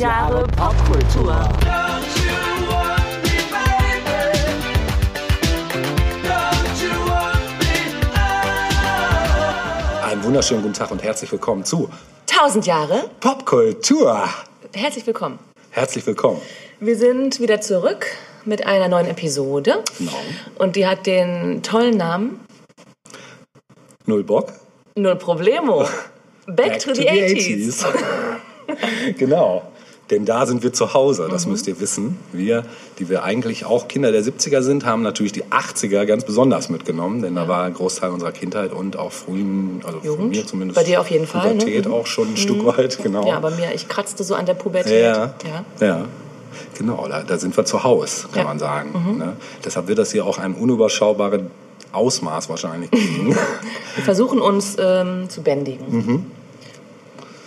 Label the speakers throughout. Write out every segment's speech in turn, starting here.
Speaker 1: Jahre Popkultur.
Speaker 2: Einen wunderschönen guten Tag und herzlich willkommen zu
Speaker 1: 1000 Jahre.
Speaker 2: Popkultur.
Speaker 1: Herzlich willkommen.
Speaker 2: Herzlich willkommen.
Speaker 1: Wir sind wieder zurück mit einer neuen Episode.
Speaker 2: Genau.
Speaker 1: Und die hat den tollen Namen
Speaker 2: Null Bock.
Speaker 1: Null Problemo. Back, to, the 80s.
Speaker 2: 80s. genau. Denn da sind wir zu Hause, das
Speaker 1: Mhm.
Speaker 2: müsst ihr wissen. Wir, die wir eigentlich auch Kinder der 70er sind, haben natürlich die 80er ganz besonders mitgenommen, denn da war ein Großteil unserer Kindheit und auch frühen, also von
Speaker 1: Jugend.
Speaker 2: mir zumindest.
Speaker 1: Bei dir auf jeden Fall, ne?
Speaker 2: Pubertät
Speaker 1: Mhm.
Speaker 2: auch schon ein Stück weit, genau.
Speaker 1: Ja, bei mir, ich kratzte so an der Pubertät.
Speaker 2: Ja,
Speaker 1: ja.
Speaker 2: ja. Genau, da, da sind wir zu Hause, kann
Speaker 1: Ja. Mhm.
Speaker 2: man sagen. Ne? Deshalb wird das hier auch ein unüberschaubares Ausmaß wahrscheinlich kriegen.
Speaker 1: Wir versuchen uns ähm, zu bändigen.
Speaker 2: Mhm.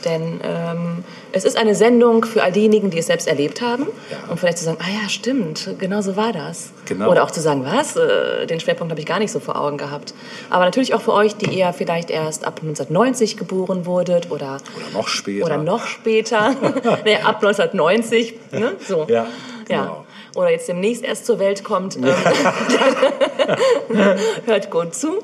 Speaker 1: Denn ähm, es ist eine Sendung für all diejenigen, die es selbst erlebt haben.
Speaker 2: Ja.
Speaker 1: Und vielleicht zu sagen, ah ja, stimmt, genau so war das.
Speaker 2: Genau.
Speaker 1: Oder auch zu sagen, was, äh, den Schwerpunkt habe ich gar nicht so vor Augen gehabt. Aber natürlich auch für euch, die eher vielleicht erst ab 1990 geboren wurdet oder,
Speaker 2: Oder noch später.
Speaker 1: oder noch später. nee, ab 1990. Ne? So.
Speaker 2: Ja,
Speaker 1: ja. Oder jetzt demnächst erst zur Welt kommt. Ähm, hört gut zu.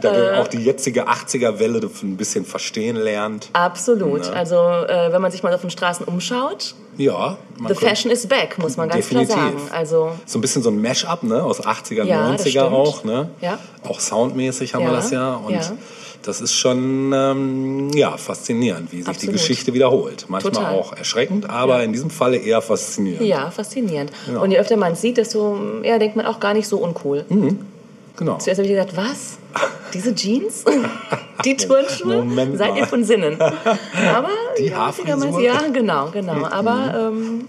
Speaker 2: Da
Speaker 1: Äh.
Speaker 2: auch die jetzige 80er-Welle ein bisschen verstehen lernt.
Speaker 1: Absolut. Also äh, wenn man sich mal auf den Straßen umschaut,
Speaker 2: Ja,
Speaker 1: the fashion is back, muss man ganz
Speaker 2: Definitiv.
Speaker 1: klar sagen. Also
Speaker 2: So ein bisschen so ein Mash-up, ne? Aus 80er,
Speaker 1: Ja, das
Speaker 2: 90er
Speaker 1: stimmt.
Speaker 2: auch, ne?
Speaker 1: Ja.
Speaker 2: Auch soundmäßig haben
Speaker 1: Ja,
Speaker 2: wir das ja. Und
Speaker 1: ja.
Speaker 2: Das ist schon ähm, ja, faszinierend, wie sich die
Speaker 1: Absolut.
Speaker 2: Geschichte wiederholt. Manchmal
Speaker 1: Total.
Speaker 2: auch erschreckend, aber
Speaker 1: Ja.
Speaker 2: in diesem Falle eher faszinierend.
Speaker 1: ja, faszinierend.
Speaker 2: Ja.
Speaker 1: Und je öfter man es sieht, desto eher denkt man auch gar nicht so uncool.
Speaker 2: Genau.
Speaker 1: Zuerst habe ich gedacht, was? Diese Jeans? Die Turnschuhe?
Speaker 2: Moment
Speaker 1: Seid ihr von Sinnen? Aber
Speaker 2: Die
Speaker 1: ja? Digga, Ja, genau, genau. Aber ähm,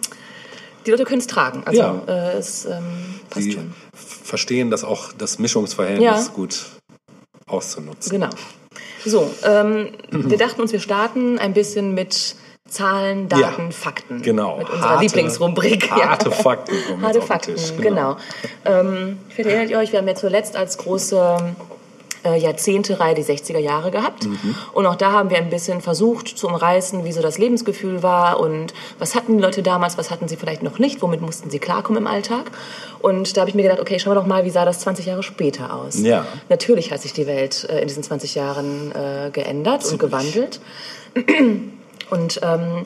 Speaker 1: die Leute können es tragen. Also
Speaker 2: Ja.
Speaker 1: äh, es ähm, passt
Speaker 2: Die
Speaker 1: schon.
Speaker 2: verstehen das auch, das Mischungsverhältnis
Speaker 1: Ja.
Speaker 2: gut auszunutzen.
Speaker 1: Genau. So, ähm, wir dachten uns, wir starten ein bisschen mit Zahlen, Daten,
Speaker 2: Ja,
Speaker 1: Fakten.
Speaker 2: genau.
Speaker 1: Mit unserer
Speaker 2: Harte-
Speaker 1: Lieblingsrubrik.
Speaker 2: harte Fakten kommen
Speaker 1: Harte Fakten,
Speaker 2: Tisch,
Speaker 1: genau. Ähm, vielleicht erinnert ihr euch, wir haben ja zuletzt als große äh, Jahrzehnte-Reihe die 60er Jahre gehabt.
Speaker 2: Mhm.
Speaker 1: Und auch da haben wir ein bisschen versucht zu umreißen, wie so das Lebensgefühl war und was hatten die Leute damals, was hatten sie vielleicht noch nicht, womit mussten sie klarkommen im Alltag. Und da habe ich mir gedacht, okay, schauen wir doch mal, wie sah das 20 Jahre später aus.
Speaker 2: Ja.
Speaker 1: Natürlich hat sich die Welt äh, in diesen 20 Jahren äh, geändert und gewandelt. Und ähm,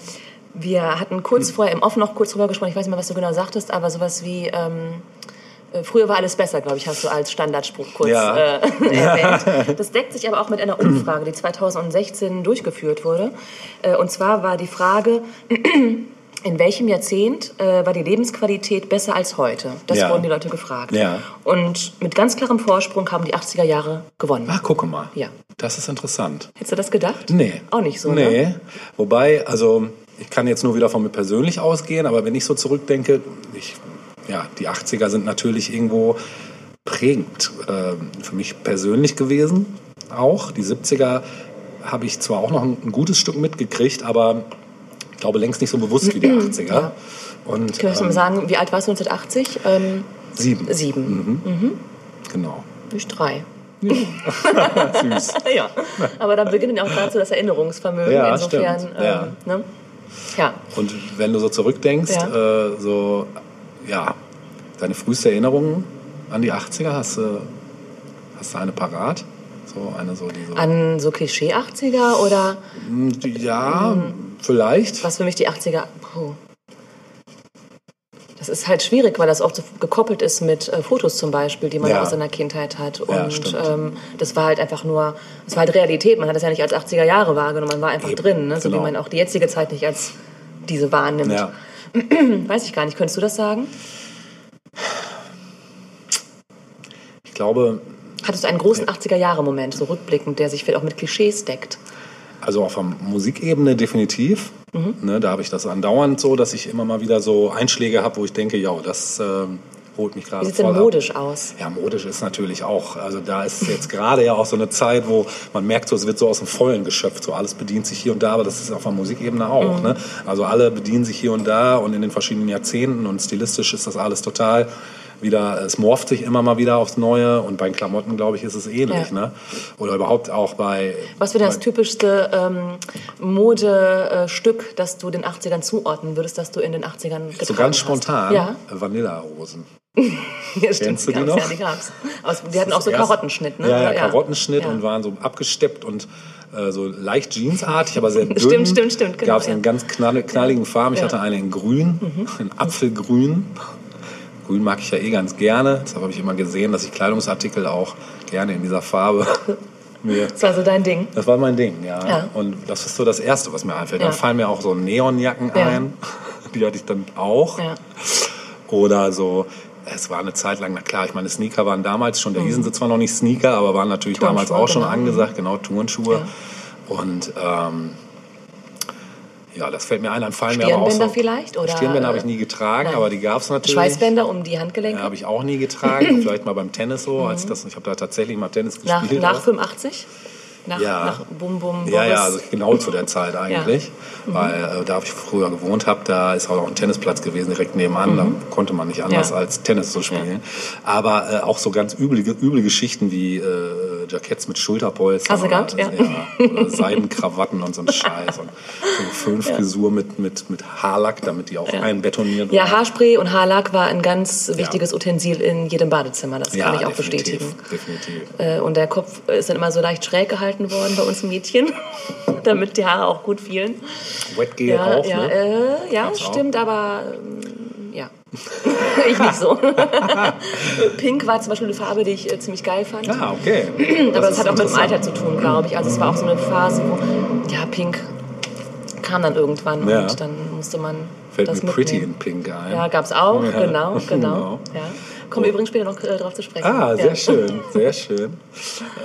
Speaker 1: wir hatten kurz vorher im Off noch kurz drüber gesprochen, ich weiß nicht mehr, was du genau sagtest, aber sowas wie, ähm, äh, früher war alles besser, glaube ich, hast du als Standardspruch kurz
Speaker 2: Ja.
Speaker 1: äh, erwähnt. Das deckt sich aber auch mit einer Umfrage, die 2016 durchgeführt wurde. Äh, und zwar war die Frage, in welchem Jahrzehnt äh, war die Lebensqualität besser als heute? Das
Speaker 2: Ja.
Speaker 1: wurden die Leute gefragt.
Speaker 2: Ja.
Speaker 1: Und mit ganz klarem Vorsprung haben die 80er Jahre gewonnen.
Speaker 2: Ach, gucke mal.
Speaker 1: Ja.
Speaker 2: Das ist interessant.
Speaker 1: Hättest du das gedacht?
Speaker 2: Nee.
Speaker 1: Auch nicht so,
Speaker 2: Nee.
Speaker 1: ne?
Speaker 2: Wobei, also ich kann jetzt nur wieder von mir persönlich ausgehen, aber wenn ich so zurückdenke, ich, ja, die 80er sind natürlich irgendwo prägend ähm, für mich persönlich gewesen. Auch die 70er habe ich zwar auch noch ein, ein gutes Stück mitgekriegt, aber ich glaube längst nicht so bewusst wie die 80er.
Speaker 1: Ja.
Speaker 2: Und
Speaker 1: Können wir
Speaker 2: ähm,
Speaker 1: mal sagen, wie alt warst du 1980? Ähm,
Speaker 2: sieben.
Speaker 1: sieben.
Speaker 2: Genau.
Speaker 1: Ich drei.
Speaker 2: Süß.
Speaker 1: Ja. Aber da beginnt ja auch so das Erinnerungsvermögen.
Speaker 2: Ja,
Speaker 1: Insofern, ähm,
Speaker 2: Ja.
Speaker 1: Ne? ja.
Speaker 2: Und wenn du so zurückdenkst,
Speaker 1: Ja.
Speaker 2: äh, so, ja, deine früheste Erinnerung an die 80er, hast du, hast du eine parat? So eine so, die so.
Speaker 1: An so Klischee-80er oder
Speaker 2: ja, vielleicht.
Speaker 1: was für mich die 80er. Puh. Das ist halt schwierig, weil das oft so gekoppelt ist mit äh, Fotos zum Beispiel, die man
Speaker 2: Ja.
Speaker 1: aus seiner Kindheit hat.
Speaker 2: Ja,
Speaker 1: Und
Speaker 2: stimmt.
Speaker 1: ähm, das war halt einfach nur, das war halt Realität. Man hat das ja nicht als 80er Jahre wahrgenommen, man war einfach
Speaker 2: Eben,
Speaker 1: drin, ne? so
Speaker 2: genau.
Speaker 1: wie man auch die jetzige Zeit nicht als diese wahrnimmt.
Speaker 2: Ja.
Speaker 1: Weiß ich gar nicht. Könntest du das sagen?
Speaker 2: Ich glaube,
Speaker 1: Hattest du einen großen 80er-Jahre-Moment, so rückblickend, der sich vielleicht auch mit Klischees deckt?
Speaker 2: also auf der Musikebene definitiv.
Speaker 1: Mhm.
Speaker 2: Ne, da habe ich das andauernd so, dass ich immer mal wieder so Einschläge habe, wo ich denke, ja, das ähm, holt mich
Speaker 1: Wie
Speaker 2: gerade
Speaker 1: sieht es denn
Speaker 2: voll ab.
Speaker 1: modisch aus?
Speaker 2: Ja, modisch ist natürlich auch. Also da ist jetzt gerade ja auch so eine Zeit, wo man merkt, so, es wird so aus dem Vollen geschöpft. So alles bedient sich hier und da, aber das ist auf der Musikebene auch. Ne? Also alle bedienen sich hier und da und in den verschiedenen Jahrzehnten und stilistisch ist das alles total wieder, es morpht sich immer mal wieder aufs Neue und bei Klamotten, glaube ich, ist es ähnlich.
Speaker 1: Ja.
Speaker 2: Ne? Oder überhaupt auch bei.
Speaker 1: Was wäre das typischste ähm, Modestück, das du den 80ern zuordnen würdest, das du in den 80ern getragen
Speaker 2: So ganz
Speaker 1: hast?
Speaker 2: spontan
Speaker 1: Ja,
Speaker 2: Vanillerosen.
Speaker 1: ja stimmt.
Speaker 2: Die
Speaker 1: gab's,
Speaker 2: noch?
Speaker 1: Ja, die gab's. Aus, die hatten auch so
Speaker 2: Das erste-
Speaker 1: Karottenschnitt, ne?
Speaker 2: Ja, ja,
Speaker 1: Oder-
Speaker 2: Karottenschnitt
Speaker 1: Ja.
Speaker 2: und waren so abgesteppt und äh, so leicht jeansartig, aber sehr dünn.
Speaker 1: Stimmt, stimmt, stimmt, genau,
Speaker 2: Gab es
Speaker 1: ja.
Speaker 2: in ganz knall, knalligen Farben. Ich
Speaker 1: Ja. Mhm.
Speaker 2: hatte eine in grün, in Apfelgrün. Grün mag ich ja eh ganz gerne. Deshalb habe ich immer gesehen, dass ich Kleidungsartikel auch gerne in dieser Farbe mir
Speaker 1: Das war so dein Ding.
Speaker 2: das war mein Ding, ja.
Speaker 1: Ja.
Speaker 2: Und das ist so das Erste, was mir einfällt.
Speaker 1: Ja.
Speaker 2: Dann fallen mir auch so Neonjacken
Speaker 1: Ja.
Speaker 2: ein. Die hatte ich dann auch.
Speaker 1: Ja.
Speaker 2: Oder so, es war eine Zeit lang, na klar, ich meine, Sneaker waren damals schon, da hießen sie zwar noch nicht Sneaker, aber waren natürlich damals auch schon
Speaker 1: genau.
Speaker 2: angesagt, genau, Turnschuhe. Und ähm, ja, das fällt mir ein, dann fallen mir aber auch
Speaker 1: Stirnbänder
Speaker 2: so...
Speaker 1: vielleicht? Oder,
Speaker 2: Stirnbänder habe ich nie getragen,
Speaker 1: nein.
Speaker 2: aber die gab es natürlich.
Speaker 1: Schweißbänder um die Handgelenke?
Speaker 2: Ja, habe ich auch nie getragen. Vielleicht mal beim Tennis so, als das, ich habe da tatsächlich mal Tennis
Speaker 1: nach,
Speaker 2: gespielt.
Speaker 1: nach
Speaker 2: auch.
Speaker 1: 85? Nach,
Speaker 2: Ja.
Speaker 1: nach Bum Bum Boris?
Speaker 2: Ja, ja, also genau zu der Zeit eigentlich. Weil äh, da, wo ich früher gewohnt habe, da ist auch ein Tennisplatz gewesen, direkt nebenan. Da konnte man nicht anders
Speaker 1: Ja.
Speaker 2: als Tennis zu spielen. Aber äh, auch so ganz üble, üble Geschichten wie äh, Jacketts mit Schulterpolstern.
Speaker 1: Hast du gehabt?
Speaker 2: oder,
Speaker 1: Ja.
Speaker 2: oder Seidenkrawatten und so ein Scheiß. Und so eine Föhnfrisur mit, mit, mit Haarlack, damit die auch einbetoniert
Speaker 1: Ja,
Speaker 2: war.
Speaker 1: Haarspray und Haarlack war ein ganz wichtiges Utensil in jedem Badezimmer. Das
Speaker 2: Ja,
Speaker 1: kann ich auch
Speaker 2: definitiv,
Speaker 1: bestätigen.
Speaker 2: Definitiv.
Speaker 1: Äh, Und der Kopf ist dann immer so leicht schräg gehalten worden bei uns Mädchen, damit die Haare auch gut fielen.
Speaker 2: Wetgel
Speaker 1: Ja,
Speaker 2: auch,
Speaker 1: ja,
Speaker 2: ne?
Speaker 1: äh, ja
Speaker 2: Gab's auch.
Speaker 1: stimmt, aber ähm, ja. ich nicht so. Pink war zum Beispiel eine Farbe, die ich äh, ziemlich geil fand.
Speaker 2: Ah, okay.
Speaker 1: aber das
Speaker 2: ist
Speaker 1: hat auch mit dem. Alter zu tun, glaube ich. Also es war auch so eine Phase, wo, ja, Pink kam dann irgendwann
Speaker 2: Ja.
Speaker 1: und dann musste man
Speaker 2: Fällt
Speaker 1: das
Speaker 2: mir Pretty
Speaker 1: mitnehmen.
Speaker 2: in Pink ein.
Speaker 1: Ja, gab's auch,
Speaker 2: Ja,
Speaker 1: genau, genau.
Speaker 2: genau.
Speaker 1: Ja. Kommen wir übrigens später noch äh, drauf zu sprechen.
Speaker 2: Ah, sehr
Speaker 1: ja.
Speaker 2: schön, sehr schön.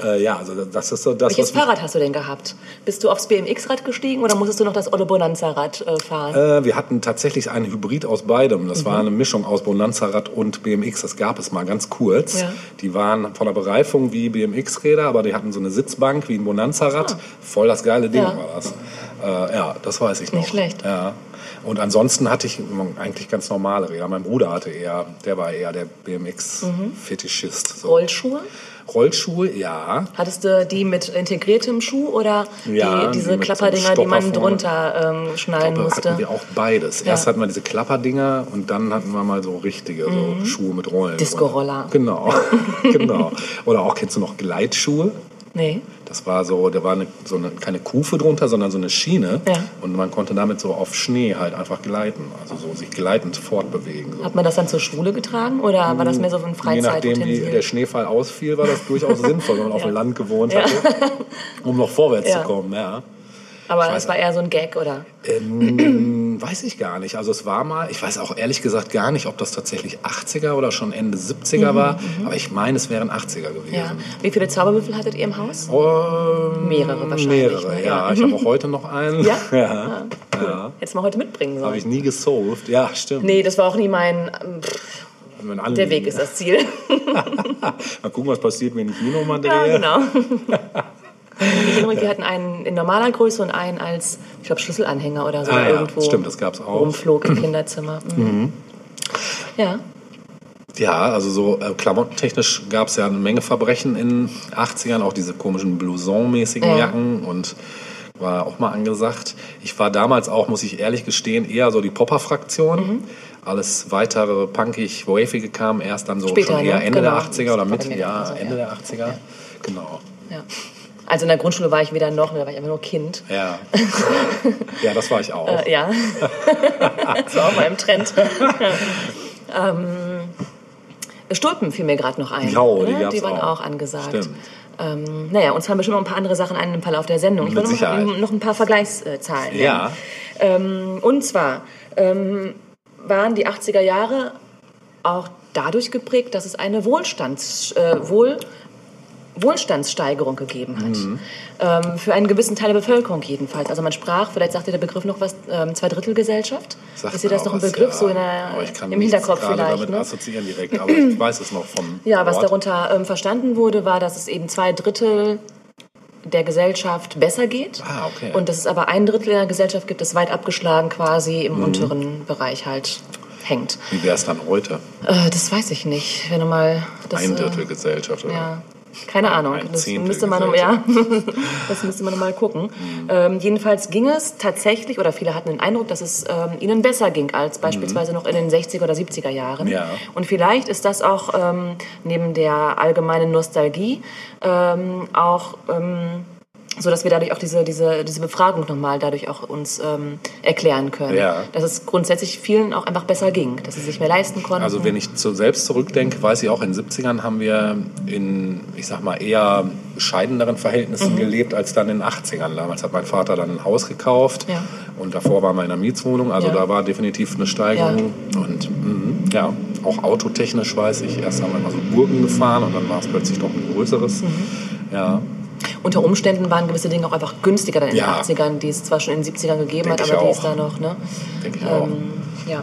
Speaker 2: Äh, ja, also das ist so das,
Speaker 1: Welches Fahrrad hast du denn gehabt? Bist du aufs BMX-Rad gestiegen oder musstest du noch das Olle Bonanza-Rad äh, fahren?
Speaker 2: Äh, wir hatten tatsächlich einen Hybrid aus beidem.
Speaker 1: Mhm.
Speaker 2: Das war eine Mischung aus Bonanza-Rad und BMX. Das gab es mal ganz kurz.
Speaker 1: Ja.
Speaker 2: Die waren von der Bereifung wie BMX-Räder, aber die hatten so eine Sitzbank wie ein Bonanza-Rad. Voll das geile Ding
Speaker 1: Ah. Ja.
Speaker 2: war das. Äh, ja, das weiß ich noch.
Speaker 1: Nicht schlecht.
Speaker 2: Ja. Und ansonsten hatte ich eigentlich ganz normale Räder. Mein Bruder hatte eher, der war eher der BMX-Fetischist. So.
Speaker 1: Rollschuhe?
Speaker 2: Rollschuhe, ja.
Speaker 1: Hattest du die mit integriertem Schuh oder die,
Speaker 2: die
Speaker 1: diese
Speaker 2: so
Speaker 1: Klapperdinger,
Speaker 2: einem
Speaker 1: die man drunter ähm, schnallen
Speaker 2: Da
Speaker 1: musste?
Speaker 2: hatten wir auch beides. Erst
Speaker 1: Ja.
Speaker 2: hatten wir diese Klapperdinger und dann hatten wir mal so richtige so Schuhe mit Rollen.
Speaker 1: Mhm. Disco-Roller.
Speaker 2: Genau, genau. Oder auch, kennst du noch Gleitschuhe?
Speaker 1: Nee.
Speaker 2: Das war so, da war eine, so eine, keine Kufe drunter, sondern so eine Schiene.
Speaker 1: Ja.
Speaker 2: Und man konnte damit so auf Schnee halt einfach gleiten. Also so sich gleitend fortbewegen. So.
Speaker 1: Hat man das dann zur Schule getragen oder war das mehr so ein
Speaker 2: Je nachdem, wie
Speaker 1: Freizeitutensil?
Speaker 2: der Schneefall ausfiel, war das durchaus sinnvoll, wenn man auf
Speaker 1: Ja.
Speaker 2: dem Land gewohnt hatte, um noch vorwärts zu kommen. Ja.
Speaker 1: Aber es war eher so ein Gag, oder?
Speaker 2: Ähm, weiß ich gar nicht. Also es war mal, ich weiß auch ehrlich gesagt gar nicht, ob das tatsächlich 80er oder schon Ende 70er war, aber ich meine, es wären 80er
Speaker 1: Mhm, Ja.
Speaker 2: gewesen.
Speaker 1: Wie viele Zauberwürfel hattet ihr im Haus?
Speaker 2: Ähm,
Speaker 1: Mehrere wahrscheinlich,
Speaker 2: Mehrere,
Speaker 1: ne?
Speaker 2: ja.
Speaker 1: Ja.
Speaker 2: Ich habe auch heute noch einen.
Speaker 1: Ja?
Speaker 2: ja.
Speaker 1: Cool.
Speaker 2: ja.
Speaker 1: Hättest du mal heute mitbringen
Speaker 2: Habe ich
Speaker 1: sollen.
Speaker 2: nie gesolved. Ja, stimmt.
Speaker 1: Nee, das war auch nie mein... ähm, Pff,
Speaker 2: Mein
Speaker 1: der. Weg ist das Ziel.
Speaker 2: Mal gucken, was passiert, wenn ich hier nochmal drehe.
Speaker 1: ja, genau. Ich erinnere mich, wir hatten einen in normaler Größe und einen als, ich glaube, Schlüsselanhänger oder so
Speaker 2: Ah, ja,
Speaker 1: irgendwo
Speaker 2: stimmt, das gab's auch.
Speaker 1: rumflog im Kinderzimmer. Mhm. Ja.
Speaker 2: Ja, also so äh, klamottentechnisch gab es ja eine Menge Verbrechen in den 80ern, auch diese komischen Blouson-mäßigen
Speaker 1: Ja.
Speaker 2: Jacken und war auch mal angesagt. Ich war damals auch, muss ich ehrlich gestehen, eher so die Popper-Fraktion.
Speaker 1: Mhm.
Speaker 2: Alles weitere punkig, wavige kam erst dann so
Speaker 1: Später,
Speaker 2: schon eher
Speaker 1: ne?
Speaker 2: Ende
Speaker 1: Genau.
Speaker 2: der 80er oder
Speaker 1: Das war bei
Speaker 2: Mitte, ja, Ende
Speaker 1: ja.
Speaker 2: der 80er. Genau.
Speaker 1: ja. Also in der Grundschule war ich weder noch, da war ich einfach nur Kind.
Speaker 2: Ja. ja, das war ich auch.
Speaker 1: Äh, ja. das war auch mal im Trend. ähm, Stulpen fiel mir gerade noch ein.
Speaker 2: Jo, die
Speaker 1: ne? die waren
Speaker 2: auch.
Speaker 1: auch, angesagt.
Speaker 2: Stimmt.
Speaker 1: Ähm, naja, uns fallen bestimmt noch ein paar andere Sachen ein im Verlauf der Sendung. Ich
Speaker 2: Sicherheit.
Speaker 1: noch, noch ein paar Vergleichszahlen.
Speaker 2: Ja.
Speaker 1: Ähm, und zwar ähm, waren die 80er Jahre auch dadurch geprägt, dass es eine Wohlstands, äh, Wohl, Wohlstandssteigerung gegeben hat.
Speaker 2: Mhm.
Speaker 1: Ähm, für einen gewissen Teil der Bevölkerung jedenfalls. Also man sprach, vielleicht sagt dir der Begriff noch was, ähm, Zweidrittelgesellschaft.
Speaker 2: Sagt
Speaker 1: Ist dir
Speaker 2: mir
Speaker 1: das noch ein Begriff,
Speaker 2: ja.
Speaker 1: so in der,
Speaker 2: Aber ich kann
Speaker 1: im Hinterkopf vielleicht?
Speaker 2: damit
Speaker 1: Ne?
Speaker 2: assoziieren direkt, aber ich weiß es noch vom
Speaker 1: Ja, was darunter ähm, verstanden wurde, war, dass es eben zwei Drittel der Gesellschaft besser geht.
Speaker 2: Ah, okay.
Speaker 1: Und dass es aber ein Drittel der Gesellschaft gibt, das weit abgeschlagen quasi
Speaker 2: Mhm.
Speaker 1: im unteren Bereich halt hängt.
Speaker 2: Wie wäre es dann heute?
Speaker 1: Äh, das weiß ich nicht. Wenn du mal das,
Speaker 2: Ein
Speaker 1: äh,
Speaker 2: Drittel Gesellschaft, oder?
Speaker 1: Ja. Keine Ahnung. Das müsste man, ja, das müsste man mal gucken. Ähm, jedenfalls ging es tatsächlich, oder viele hatten den Eindruck, dass es ähm, ihnen besser ging als beispielsweise noch in den 60er oder 70er Jahren.
Speaker 2: Ja.
Speaker 1: Und vielleicht ist das auch ähm, neben der allgemeinen Nostalgie ähm, auch ähm, so, dass wir dadurch auch diese, diese, diese Befragung nochmal dadurch auch uns ähm, erklären können.
Speaker 2: Ja.
Speaker 1: Dass es grundsätzlich vielen auch einfach besser ging, dass sie sich mehr leisten konnten.
Speaker 2: Also wenn ich zu, selbst zurückdenke, weiß ich auch, in den 70ern haben wir in, ich sag mal, eher bescheideneren Verhältnissen
Speaker 1: Mhm.
Speaker 2: gelebt als dann in den 80ern. Damals hat mein Vater dann ein Haus gekauft
Speaker 1: Ja.
Speaker 2: und davor waren wir in einer Mietswohnung. Also
Speaker 1: Ja.
Speaker 2: da war definitiv eine Steigerung. Und mhm, ja, auch autotechnisch weiß ich, erst haben wir mal so Gurken gefahren und dann war es plötzlich doch ein größeres.
Speaker 1: Mhm.
Speaker 2: Ja,
Speaker 1: Unter Umständen waren gewisse Dinge auch einfach günstiger dann in
Speaker 2: Ja.
Speaker 1: den 80ern, die es zwar schon in den 70ern gegeben
Speaker 2: Denk
Speaker 1: hat, aber die
Speaker 2: auch.
Speaker 1: ist da noch, ne?
Speaker 2: denke ich auch.
Speaker 1: Ähm, ja.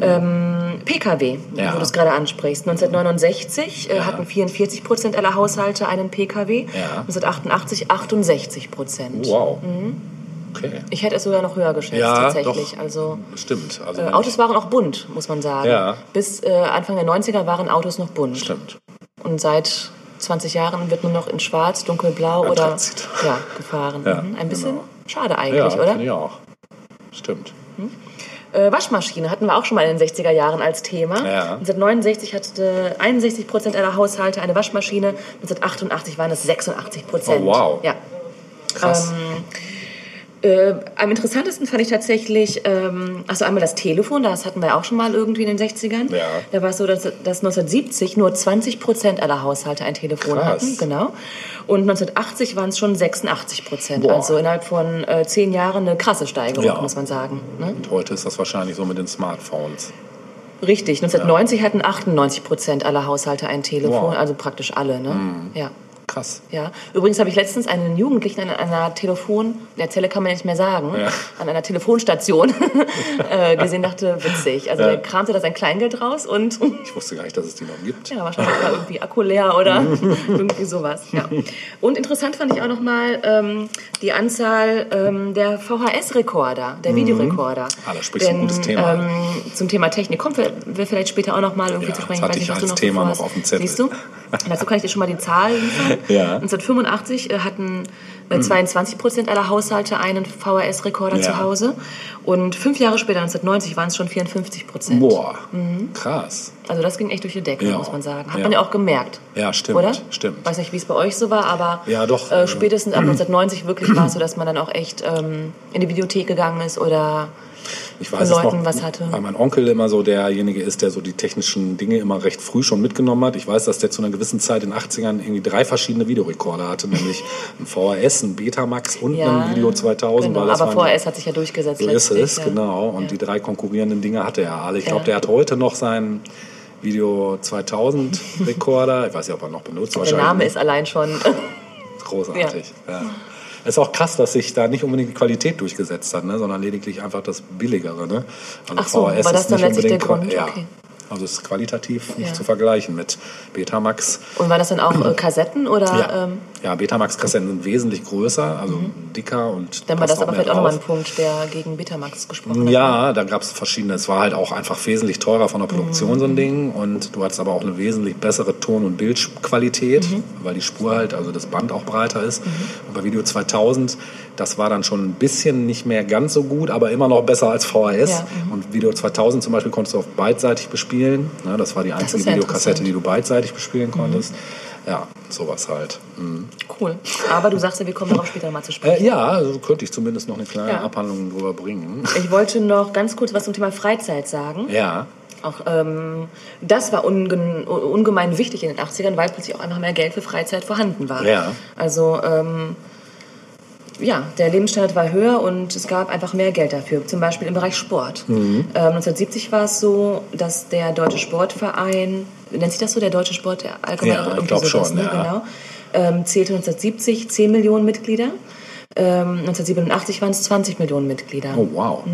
Speaker 1: Ähm, Pkw,
Speaker 2: Ja.
Speaker 1: wo du es gerade ansprichst. 1969 äh,
Speaker 2: Ja.
Speaker 1: hatten 44 Prozent aller Haushalte einen Pkw.
Speaker 2: Ja.
Speaker 1: 1988 68 Prozent.
Speaker 2: Wow. Okay.
Speaker 1: Ich hätte es sogar noch höher geschätzt,
Speaker 2: Ja,
Speaker 1: tatsächlich.
Speaker 2: doch.
Speaker 1: Also
Speaker 2: Stimmt. Also
Speaker 1: äh, Autos waren auch bunt, muss man sagen.
Speaker 2: Ja.
Speaker 1: Bis äh, Anfang der 90er waren Autos noch bunt.
Speaker 2: Stimmt.
Speaker 1: Und seit 20 Jahren wird nur noch in Schwarz, Dunkelblau oder
Speaker 2: Anthrazit.
Speaker 1: ja, gefahren.
Speaker 2: Ja,
Speaker 1: mhm. Ein bisschen
Speaker 2: genau.
Speaker 1: schade eigentlich,
Speaker 2: Ja,
Speaker 1: oder?
Speaker 2: ich auch. Stimmt.
Speaker 1: Äh, Waschmaschine hatten wir auch schon mal in den 60er Jahren als Thema.
Speaker 2: Ja.
Speaker 1: 1969 hatte 61 Prozent aller Haushalte eine Waschmaschine. 1988 waren es 86 Prozent.
Speaker 2: Oh, wow.
Speaker 1: Ja.
Speaker 2: Krass.
Speaker 1: Äh, am interessantesten fand ich tatsächlich, ähm, also einmal das Telefon, das hatten wir auch schon mal irgendwie in den 60ern.
Speaker 2: Ja.
Speaker 1: Da war es so, dass, dass 1970 nur 20 Prozent aller Haushalte ein Telefon
Speaker 2: Krass.
Speaker 1: hatten. Genau. Und 1980 waren es schon 86 Prozent. Also innerhalb von äh, zehn Jahren eine krasse Steigerung,
Speaker 2: Ja.
Speaker 1: muss man sagen. Ne?
Speaker 2: Und heute ist das wahrscheinlich so mit den Smartphones.
Speaker 1: Richtig, 1990 hatten 98 Prozent aller Haushalte ein Telefon,
Speaker 2: Wow. Mhm.
Speaker 1: also praktisch alle. Ne? Ja.
Speaker 2: Krass.
Speaker 1: Ja, übrigens habe ich letztens einen Jugendlichen an einer Telefon, der Zelle kann man nicht mehr sagen,
Speaker 2: Ja.
Speaker 1: an einer Telefonstation äh, gesehen, dachte, witzig. Also
Speaker 2: Ja.
Speaker 1: der kramte da sein Kleingeld raus und
Speaker 2: Ich wusste gar nicht, dass es die noch gibt.
Speaker 1: ja, wahrscheinlich war irgendwie Akku leer oder irgendwie sowas. Ja. Und interessant fand ich auch nochmal ähm, die Anzahl ähm, der VHS-Rekorder, der Videorekorder.
Speaker 2: Ah, da sprichst du ein gutes Thema.
Speaker 1: Ähm, zum Thema Technik kommen wir, wir vielleicht später auch nochmal irgendwie
Speaker 2: Ja,
Speaker 1: zu sprechen.
Speaker 2: das hatte ich
Speaker 1: du
Speaker 2: als
Speaker 1: so
Speaker 2: Thema noch auf dem Zettel.
Speaker 1: Siehst du? Dazu kann ich dir schon mal die Zahl liefern.
Speaker 2: Ja.
Speaker 1: 1985 äh, hatten äh, 22 Prozent aller Haushalte einen VHS-Rekorder
Speaker 2: Ja.
Speaker 1: zu Hause. Und fünf Jahre später, 1990, waren es schon 54 Prozent.
Speaker 2: Boah, krass.
Speaker 1: Also das ging echt durch die Decke,
Speaker 2: Ja.
Speaker 1: muss man sagen. Hat man ja auch gemerkt.
Speaker 2: Ja, stimmt,
Speaker 1: Oder?
Speaker 2: stimmt.
Speaker 1: Weiß nicht, wie es bei euch so war, aber
Speaker 2: Ja, doch.
Speaker 1: Äh, spätestens ab 1990 wirklich war es so, dass man dann auch echt ähm, in die Videothek gegangen ist oder
Speaker 2: Ich weiß es
Speaker 1: Leuten
Speaker 2: noch,
Speaker 1: was hatte.
Speaker 2: weil mein Onkel immer so derjenige ist, der so die technischen Dinge immer recht früh schon mitgenommen hat. Ich weiß, dass der zu einer gewissen Zeit in den 80ern irgendwie drei verschiedene Videorekorder hatte, nämlich ein VHS, ein Betamax und
Speaker 1: Ja,
Speaker 2: einen Video 2000.
Speaker 1: Genau, aber VHS hat sich ja durchgesetzt.
Speaker 2: So ist es,
Speaker 1: ja.
Speaker 2: genau. Und
Speaker 1: Ja.
Speaker 2: die drei konkurrierenden Dinge hatte er alle. Ich glaube,
Speaker 1: Ja.
Speaker 2: der hat heute noch seinen Video 2000 Rekorder. Ich weiß nicht, ob er noch benutzt.
Speaker 1: Der Name ist allein schon.
Speaker 2: großartig. Ja. Es ist auch krass, dass sich da nicht unbedingt die Qualität durchgesetzt hat, ne, sondern lediglich einfach das Billigere. Ne? Also
Speaker 1: Ach so, war das
Speaker 2: ist
Speaker 1: dann
Speaker 2: nicht
Speaker 1: letztlich der Grund?
Speaker 2: Ja.
Speaker 1: Okay.
Speaker 2: Also es ist qualitativ nicht
Speaker 1: Ja.
Speaker 2: zu vergleichen mit Betamax.
Speaker 1: Und war das dann auch äh, Kassetten oder?
Speaker 2: Ja,
Speaker 1: Ähm,
Speaker 2: ja Betamax-Kassetten sind wesentlich größer, also dicker und
Speaker 1: dann war das aber vielleicht auch nochmal ein
Speaker 2: drauf.
Speaker 1: Punkt, der gegen Betamax gesprochen hat.
Speaker 2: Ja, da gab es verschiedene. Es war halt auch einfach wesentlich teurer von der Produktion so ein Ding. Und du hattest aber auch eine wesentlich bessere Ton- und Bildqualität, weil die Spur halt, also das Band auch breiter ist. Und bei Video 2000, das war dann schon ein bisschen nicht mehr ganz so gut, aber immer noch besser als VHS.
Speaker 1: Ja,
Speaker 2: Und Video 2000 zum Beispiel konntest du auch beidseitig bespielen. Ja, das war die einzige Videokassette, die du beidseitig bespielen konntest. Ja, sowas halt. Mhm.
Speaker 1: Cool. Aber du sagst ja, wir kommen darauf später nochmal zu sprechen.
Speaker 2: Äh, ja, also könnte ich zumindest noch eine kleine
Speaker 1: Ja.
Speaker 2: Abhandlung drüber bringen.
Speaker 1: Ich wollte noch ganz kurz was zum Thema Freizeit sagen.
Speaker 2: Ja.
Speaker 1: Auch ähm, das war unge ungemein wichtig in den 80ern, weil plötzlich auch einfach mehr Geld für Freizeit vorhanden war.
Speaker 2: Ja.
Speaker 1: Also ähm, ja, der Lebensstandard war höher und es gab einfach mehr Geld dafür, zum Beispiel im Bereich Sport.
Speaker 2: Mhm.
Speaker 1: Ähm, 1970 war es so, dass der Deutsche Sportverein, nennt sich das so, der Deutsche Sport, der allgemeine
Speaker 2: Ja, ich
Speaker 1: irgendwie
Speaker 2: glaub
Speaker 1: sowas,
Speaker 2: schon,
Speaker 1: ne?
Speaker 2: ja.
Speaker 1: genau, ähm, zählte 1970 10 Millionen Mitglieder. Ähm, 1987 waren es 20 Millionen Mitglieder.
Speaker 2: Oh, wow.
Speaker 1: Also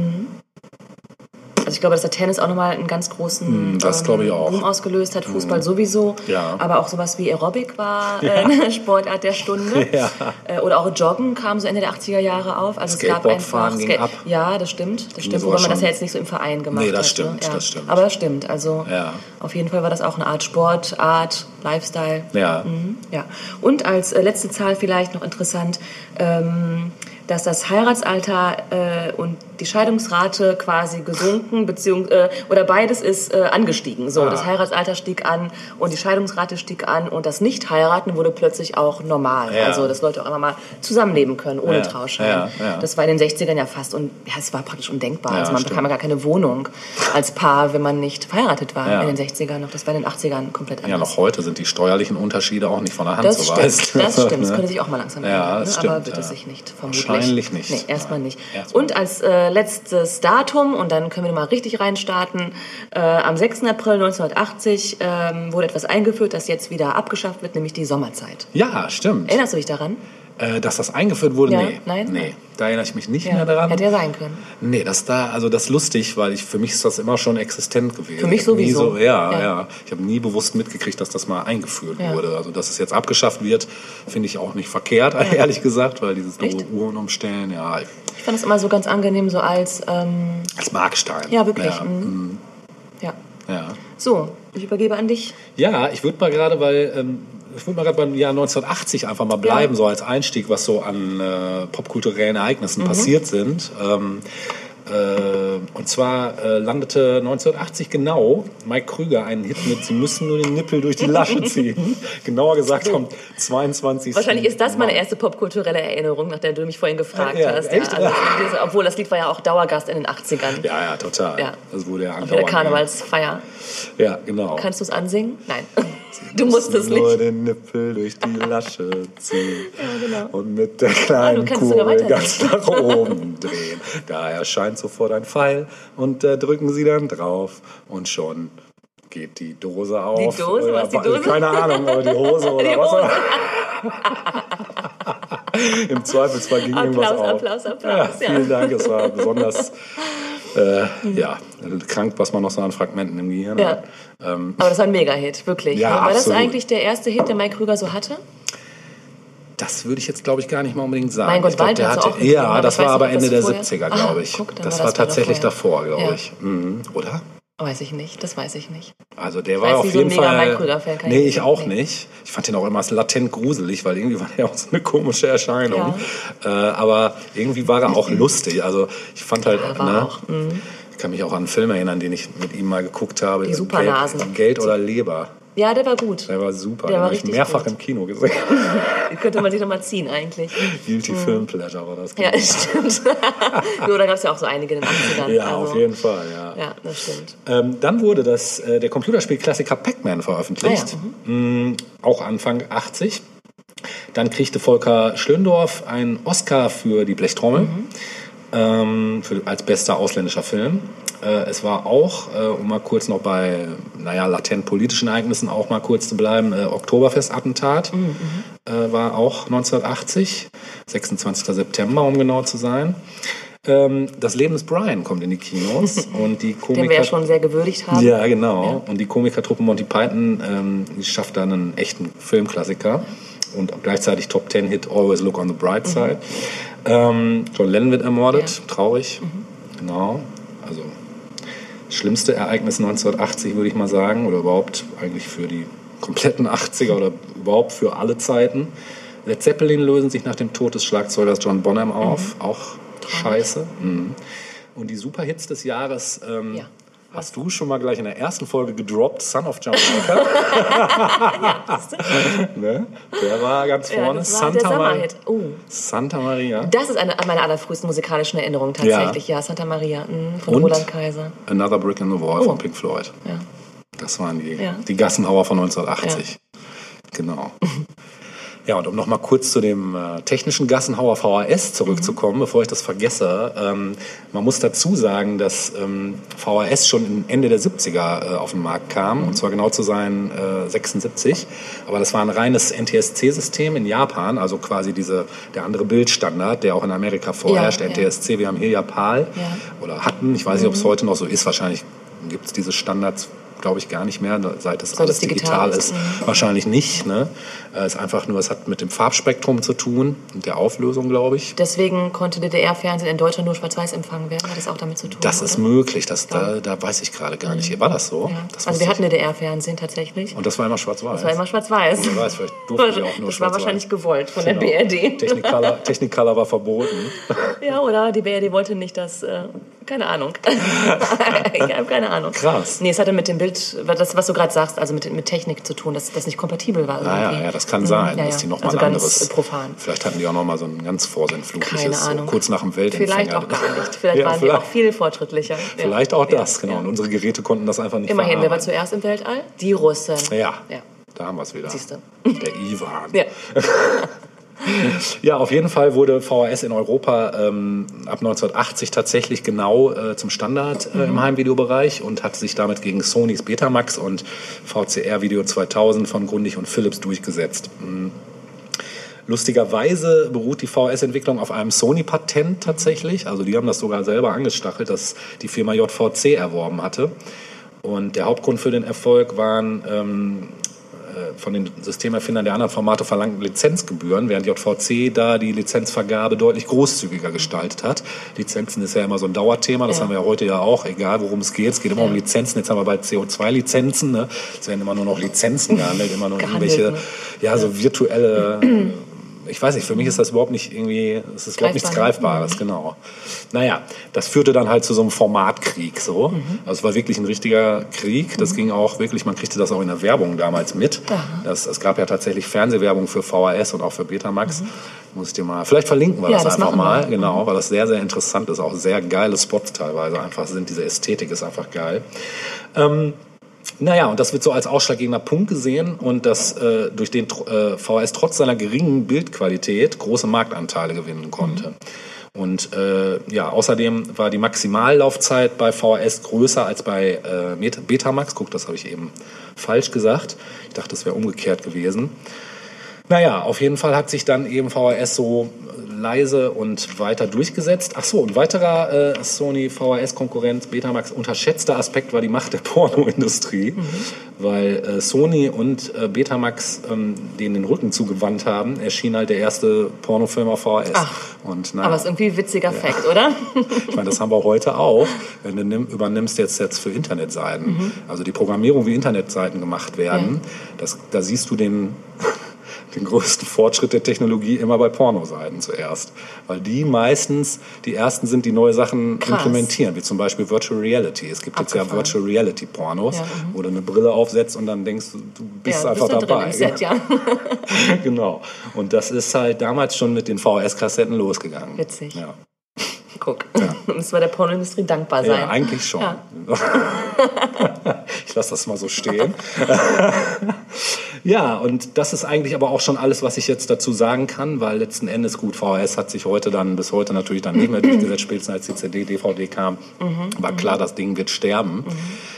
Speaker 1: Also ich glaube, dass der Tennis auch nochmal einen ganz großen
Speaker 2: Hm, das glaube ich auch. Hm.
Speaker 1: Boom ausgelöst hat. Fußball sowieso.
Speaker 2: Ja.
Speaker 1: Aber auch sowas wie Aerobic war äh, eine Sportart der Stunde.
Speaker 2: Ja.
Speaker 1: Äh, Oder auch Joggen kam so Ende der 80er Jahre auf. Also es gab einfach
Speaker 2: ging ab.
Speaker 1: Ja, das stimmt. Das stimmt. Wobei man das ja jetzt nicht so im Verein gemacht
Speaker 2: Nee, das
Speaker 1: hat.
Speaker 2: stimmt,
Speaker 1: ne? ja.
Speaker 2: das stimmt.
Speaker 1: Aber das stimmt. Also
Speaker 2: Ja.
Speaker 1: auf jeden Fall war das auch eine Art Sport, Art, Lifestyle.
Speaker 2: Ja.
Speaker 1: Mhm, ja. Und als äh, letzte Zahl vielleicht noch interessant, ähm, dass das Heiratsalter äh, und die Scheidungsrate quasi gesunken, beziehungs äh, oder beides ist äh, angestiegen. So,
Speaker 2: Ah.
Speaker 1: das Heiratsalter stieg an und die Scheidungsrate stieg an und das Nicht-Heiraten wurde plötzlich auch normal.
Speaker 2: Ja.
Speaker 1: Also, dass Leute auch einfach mal zusammenleben können, ohne
Speaker 2: Ja,
Speaker 1: Trauschein.
Speaker 2: ja.
Speaker 1: Das war in den 60ern ja fast und ja, es war praktisch undenkbar. Also man
Speaker 2: stimmt.
Speaker 1: bekam ja gar keine Wohnung als Paar, wenn man nicht verheiratet war in den 60ern noch. Das war in den 80ern komplett anders.
Speaker 2: Ja, noch heute sind die steuerlichen Unterschiede auch nicht von der Hand
Speaker 1: Das
Speaker 2: zu weisen.
Speaker 1: das stimmt. Das könnte sich auch mal langsam ändern. ne? Aber wird es sich nicht, vermutlich.
Speaker 2: Wahrscheinlich nicht.
Speaker 1: Nee, erstmal nicht.
Speaker 2: erstmal
Speaker 1: Und als äh, letztes Datum, und dann können wir mal richtig reinstarten, äh, am 6. April 1980 ähm, wurde etwas eingeführt, das jetzt wieder abgeschafft wird, nämlich die Sommerzeit.
Speaker 2: Ja, stimmt.
Speaker 1: Erinnerst du dich daran?
Speaker 2: Äh, dass das eingeführt wurde,
Speaker 1: Ja,
Speaker 2: nee.
Speaker 1: nein?
Speaker 2: Nee, da erinnere ich mich nicht mehr daran.
Speaker 1: Hätte ja sein können.
Speaker 2: Nee, das da, also das ist lustig, weil ich, für mich ist das immer schon existent gewesen.
Speaker 1: Für mich sowieso.
Speaker 2: So, ja,
Speaker 1: Ja.
Speaker 2: ja, Ich habe nie bewusst mitgekriegt, dass das mal eingeführt
Speaker 1: Ja.
Speaker 2: wurde. Also, dass es jetzt abgeschafft wird, finde ich auch nicht verkehrt, ehrlich gesagt, weil dieses
Speaker 1: Echt?
Speaker 2: Uhren umstellen, ja,
Speaker 1: Ich fand es immer so ganz angenehm, so als, ähm,
Speaker 2: als Markstein.
Speaker 1: ja, wirklich.
Speaker 2: Ja,
Speaker 1: mhm. ja.
Speaker 2: ja.
Speaker 1: So, ich übergebe an dich.
Speaker 2: Ja, ich würde mal gerade bei, ähm, ich würde mal gerade beim Jahr 1980 einfach mal bleiben,
Speaker 1: Ja.
Speaker 2: so als Einstieg, was so an äh, popkulturellen
Speaker 1: Mhm.
Speaker 2: Ereignissen passiert sind. Ähm, äh, und zwar äh, landete 1980 genau Mike Krüger einen Hit mit Sie müssen nur den Nippel durch die Lasche ziehen. Genauer gesagt am 22.
Speaker 1: Wahrscheinlich ist das meine erste popkulturelle Erinnerung, nach der du mich vorhin gefragt
Speaker 2: Ja,
Speaker 1: hast.
Speaker 2: echt?
Speaker 1: also, obwohl das Lied war ja auch Dauergast in den 80ern.
Speaker 2: Ja, ja, total.
Speaker 1: Ja.
Speaker 2: Das wurde ja
Speaker 1: Auf
Speaker 2: andauernd.
Speaker 1: der Karnevalsfeier.
Speaker 2: Ja, genau.
Speaker 1: Kannst du es ansingen? Nein. Du musst es
Speaker 2: Nur
Speaker 1: nicht.
Speaker 2: den Nippel durch die Lasche ziehen
Speaker 1: genau.
Speaker 2: und mit der
Speaker 1: Ah,
Speaker 2: kleinen
Speaker 1: kannst sogar
Speaker 2: Kugel ganz nach oben drehen. Da erscheint sofort ein Pfeil und da drücken sie dann drauf und schon geht die Dose auf.
Speaker 1: Dose? Was, die Dose?
Speaker 2: Keine Ahnung, aber die Hose oder
Speaker 1: Die
Speaker 2: was.
Speaker 1: Hose.
Speaker 2: Im Zweifelsfall ging irgendwas
Speaker 1: Applaus,
Speaker 2: auf.
Speaker 1: Applaus, Applaus,
Speaker 2: Ja,
Speaker 1: ja.
Speaker 2: vielen Dank. Es war besonders äh, ja, krank, was man noch so an Fragmenten im Gehirn
Speaker 1: Ja.
Speaker 2: hat. Ähm,
Speaker 1: Aber das war ein Mega-Hit, wirklich.
Speaker 2: Ja,
Speaker 1: war das
Speaker 2: absolut.
Speaker 1: eigentlich der erste Hit, den Mike Krüger so hatte?
Speaker 2: Das würde ich jetzt, glaube ich, gar nicht mal unbedingt sagen.
Speaker 1: Mein Gott,
Speaker 2: glaub, der hatte,
Speaker 1: auch
Speaker 2: Ja, das war aber Ende der
Speaker 1: das
Speaker 2: 70er,
Speaker 1: vorher-
Speaker 2: glaube
Speaker 1: Ah,
Speaker 2: ich.
Speaker 1: guck, dann
Speaker 2: das
Speaker 1: war das
Speaker 2: tatsächlich
Speaker 1: vorher.
Speaker 2: davor, glaube
Speaker 1: Ja.
Speaker 2: ich. Mhm. Oder?
Speaker 1: Weiß ich nicht, das weiß ich nicht.
Speaker 2: Also der
Speaker 1: weiß
Speaker 2: war auf
Speaker 1: so
Speaker 2: jeden
Speaker 1: mega
Speaker 2: Fall.
Speaker 1: Ich
Speaker 2: nee, ich
Speaker 1: sagen.
Speaker 2: auch nicht. Ich fand den auch immer latent gruselig, weil irgendwie war der auch so eine komische Erscheinung. Äh, aber irgendwie war er auch lustig. Also ich fand halt,
Speaker 1: war
Speaker 2: ne,
Speaker 1: auch, mhm.
Speaker 2: ich kann mich auch an einen Film erinnern, den ich mit ihm mal geguckt habe.
Speaker 1: Die Supernasen.
Speaker 2: Geld, Geld oder Leber.
Speaker 1: Ja, der war gut.
Speaker 2: Der war super.
Speaker 1: Der
Speaker 2: den habe ich mehrfach
Speaker 1: gut.
Speaker 2: im Kino gesehen.
Speaker 1: Die könnte man sich nochmal ziehen eigentlich.
Speaker 2: Guilty Film Pleasure war das.
Speaker 1: Mhm. Ja,
Speaker 2: genau.
Speaker 1: stimmt. jo, da gab es ja auch so einige in den 80ern.
Speaker 2: ja
Speaker 1: also,
Speaker 2: auf jeden Fall, ja.
Speaker 1: Ja, das stimmt.
Speaker 2: Ähm, dann wurde das, äh, der Computerspielklassiker Pac-Man veröffentlicht,
Speaker 1: Ah ja,
Speaker 2: Mm, auch Anfang 80. Dann kriegte Volker Schlöndorff einen Oscar für die Blechtrommel
Speaker 1: Mhm.
Speaker 2: ähm, für, als bester ausländischer Film. Äh, es war auch, äh, um mal kurz noch bei, naja, latent politischen Ereignissen auch mal kurz zu bleiben, äh, Oktoberfest-Attentat
Speaker 1: Mhm,
Speaker 2: äh, war auch 1980, 26. September, um genau zu sein. Ähm, das Leben des Brian kommt in die Kinos und die Komiker...
Speaker 1: Den wir ja schon sehr gewürdigt haben.
Speaker 2: Ja, genau. Und die Komikertruppe Monty Python ähm, die schafft dann einen echten Filmklassiker und gleichzeitig Top 10 Hit Always Look on the Bright Side. Ähm, John Lennon wird ermordet,
Speaker 1: Mhm. Ja.
Speaker 2: traurig. Genau. Das schlimmste Ereignis 1980 würde ich mal sagen oder überhaupt eigentlich für die kompletten 80er oder überhaupt für alle Zeiten. Led Zeppelin lösen sich nach dem Tod des Schlagzeugers John Bonham auf,
Speaker 1: Mhm.
Speaker 2: auch scheiße. Mhm. Und die Superhits des Jahres ähm,
Speaker 1: Ja.
Speaker 2: Hast du schon mal gleich in der ersten Folge gedroppt, Son of Jamaica? ne? Der war ganz
Speaker 1: Ja,
Speaker 2: vorne.
Speaker 1: das war
Speaker 2: Santa, Maria.
Speaker 1: Sommerhit. Oh,
Speaker 2: Santa Maria.
Speaker 1: das ist eine meiner allerfrühesten musikalischen Erinnerungen tatsächlich. Ja, Santa Maria mh, von
Speaker 2: Und?
Speaker 1: Roland Kaiser.
Speaker 2: Another Brick in the Wall
Speaker 1: Oh.
Speaker 2: von Pink Floyd.
Speaker 1: Ja.
Speaker 2: Das waren die,
Speaker 1: Ja.
Speaker 2: die Gassenhauer von 1980. Genau. Ja, und um nochmal kurz zu dem äh, technischen Gassenhauer VHS zurückzukommen, mhm. bevor ich das vergesse. Ähm, man muss dazu sagen, dass ähm, VHS schon Ende der 70er äh, auf den Markt kam, mhm. und zwar genau zu sein äh, 76. Aber das war ein reines NTSC-System in Japan, also quasi diese, der andere Bildstandard, der auch in Amerika vorherrscht. Ja, NTSC, ja. wir haben hier ja PAL ja. oder hatten, ich weiß nicht, ob es mhm. heute noch so ist, wahrscheinlich gibt es diese Standards glaube ich, gar nicht mehr, seit es alles digital, digital ist. Mhm. Wahrscheinlich nicht. Ne? Es ist einfach nur, es hat mit dem Farbspektrum zu tun und der Auflösung, glaube ich.
Speaker 1: Deswegen konnte DDR-Fernsehen in Deutschland nur schwarz-weiß empfangen werden. Hat das auch damit zu tun?
Speaker 2: Das oder? ist möglich. Das, da, da weiß ich gerade gar nicht. Mhm. War das so? Ja.
Speaker 1: Das also wir hatten DDR-Fernsehen tatsächlich.
Speaker 2: Und das war immer schwarz-weiß?
Speaker 1: Das war immer schwarz-weiß.
Speaker 2: Wer weiß, vielleicht durften wir auch nur
Speaker 1: Das war wahrscheinlich gewollt von genau. der BRD.
Speaker 2: Technicolor, Technicolor war verboten.
Speaker 1: Ja, oder die BRD wollte nicht, dass... Äh, keine Ahnung. ich habe keine Ahnung.
Speaker 2: Krass.
Speaker 1: Nee, es hatte mit dem Bild, das, was du gerade sagst, also mit, mit Technik zu tun, dass das nicht kompatibel war.
Speaker 2: Ah, ja, ja, das kann sein, mhm, ja, dass die nochmal also ein anderes. Profan. Vielleicht hatten die auch nochmal so ein ganz vorsintflutliches, so kurz nach dem Weltempfänger.
Speaker 1: Vielleicht auch gar nicht. Vielleicht ja, waren vielleicht. die auch viel fortschrittlicher.
Speaker 2: Vielleicht auch das, genau. Und unsere Geräte konnten das einfach nicht
Speaker 1: Immerhin, wer war zuerst im Weltall? Die Russen.
Speaker 2: Ja. Da haben wir es wieder. Siehst du. Der Ivan. Ja. ja, auf jeden Fall wurde VHS in Europa ähm, ab 1980 tatsächlich genau äh, zum Standard äh, im mhm. Heimvideobereich und hat sich damit gegen Sonys Betamax und VCR Video 2000 von Grundig und Philips durchgesetzt. Mhm. Lustigerweise beruht die VHS-Entwicklung auf einem Sony-Patent tatsächlich. Also die haben das sogar selber angestachelt, dass die Firma JVC erworben hatte. Und der Hauptgrund für den Erfolg waren ähm, äh, von den Systemerfindern der anderen Formate verlangten Lizenzgebühren, während JVC da die Lizenzvergabe deutlich großzügiger gestaltet hat. Lizenzen ist ja immer so ein Dauerthema, das ja. haben wir ja heute ja auch, egal worum es geht. Es geht immer ja. um Lizenzen. Jetzt haben wir bald CO2-Lizenzen. Ne? Es werden immer nur noch Lizenzen gehandelt, immer nur irgendwelche, ne? ja, so virtuelle ich weiß nicht, für mich ist das überhaupt nicht irgendwie, es ist überhaupt nichts Greifbares, genau. Naja, das führte dann halt zu so einem Formatkrieg so. Mhm. Also es war wirklich ein richtiger Krieg. Das mhm. ging auch wirklich, man kriegte das auch in der Werbung damals mit. Das, es gab ja tatsächlich Fernsehwerbung für VHS und auch für Betamax. Mhm. Muss ich dir mal, vielleicht verlinken wir ja, das, das, einfach mal, wir. genau, mhm. weil das sehr, sehr interessant ist. Auch sehr geile Spots teilweise einfach sind. Diese Ästhetik ist einfach geil. Ähm, naja, und das wird so als ausschlaggebender Punkt gesehen und dass äh, durch den äh, VHS trotz seiner geringen Bildqualität große Marktanteile gewinnen konnte. Und äh, ja, außerdem war die Maximallaufzeit bei VHS größer als bei äh, Betamax. Guck, das habe ich eben falsch gesagt. Ich dachte, das wäre umgekehrt gewesen. Naja, auf jeden Fall hat sich dann eben VHS so leise und weiter durchgesetzt. Ach so, ein weiterer äh, Sony VHS-Konkurrent Betamax unterschätzter Aspekt war die Macht der Pornoindustrie, mhm. weil äh, Sony und äh, Betamax ähm, denen den Rücken zugewandt haben, erschien halt der erste Pornofilm auf VHS.
Speaker 1: Ach, und, na, aber ist irgendwie ein witziger ja. Fakt, oder?
Speaker 2: ich meine, das haben wir heute auch, wenn du nimm, übernimmst jetzt, jetzt für Internetseiten. Mhm. Also die Programmierung, wie Internetseiten gemacht werden, ja. das, da siehst du den den größten Fortschritt der Technologie immer bei Pornoseiten zuerst. Weil die meistens die ersten sind, die neue Sachen Krass. implementieren, wie zum Beispiel Virtual Reality. Es gibt Abgefahren. jetzt ja Virtual Reality Pornos, ja, mhm. wo du eine Brille aufsetzt und dann denkst du, du bist ja, einfach bist dabei. Set, ja. genau. Und das ist halt damals schon mit den VHS-Kassetten losgegangen.
Speaker 1: Witzig. Ja. Guck, ja. müssen wir der Pornoindustrie dankbar sein.
Speaker 2: Ja, eigentlich schon. Ja. ich lasse das mal so stehen. Ja, und das ist eigentlich aber auch schon alles, was ich jetzt dazu sagen kann, weil letzten Endes gut, VHS hat sich heute dann, bis heute natürlich dann nicht mehr durchgesetzt, spätestens als die CD, DVD kam, mhm. war klar, das Ding wird sterben. Mhm.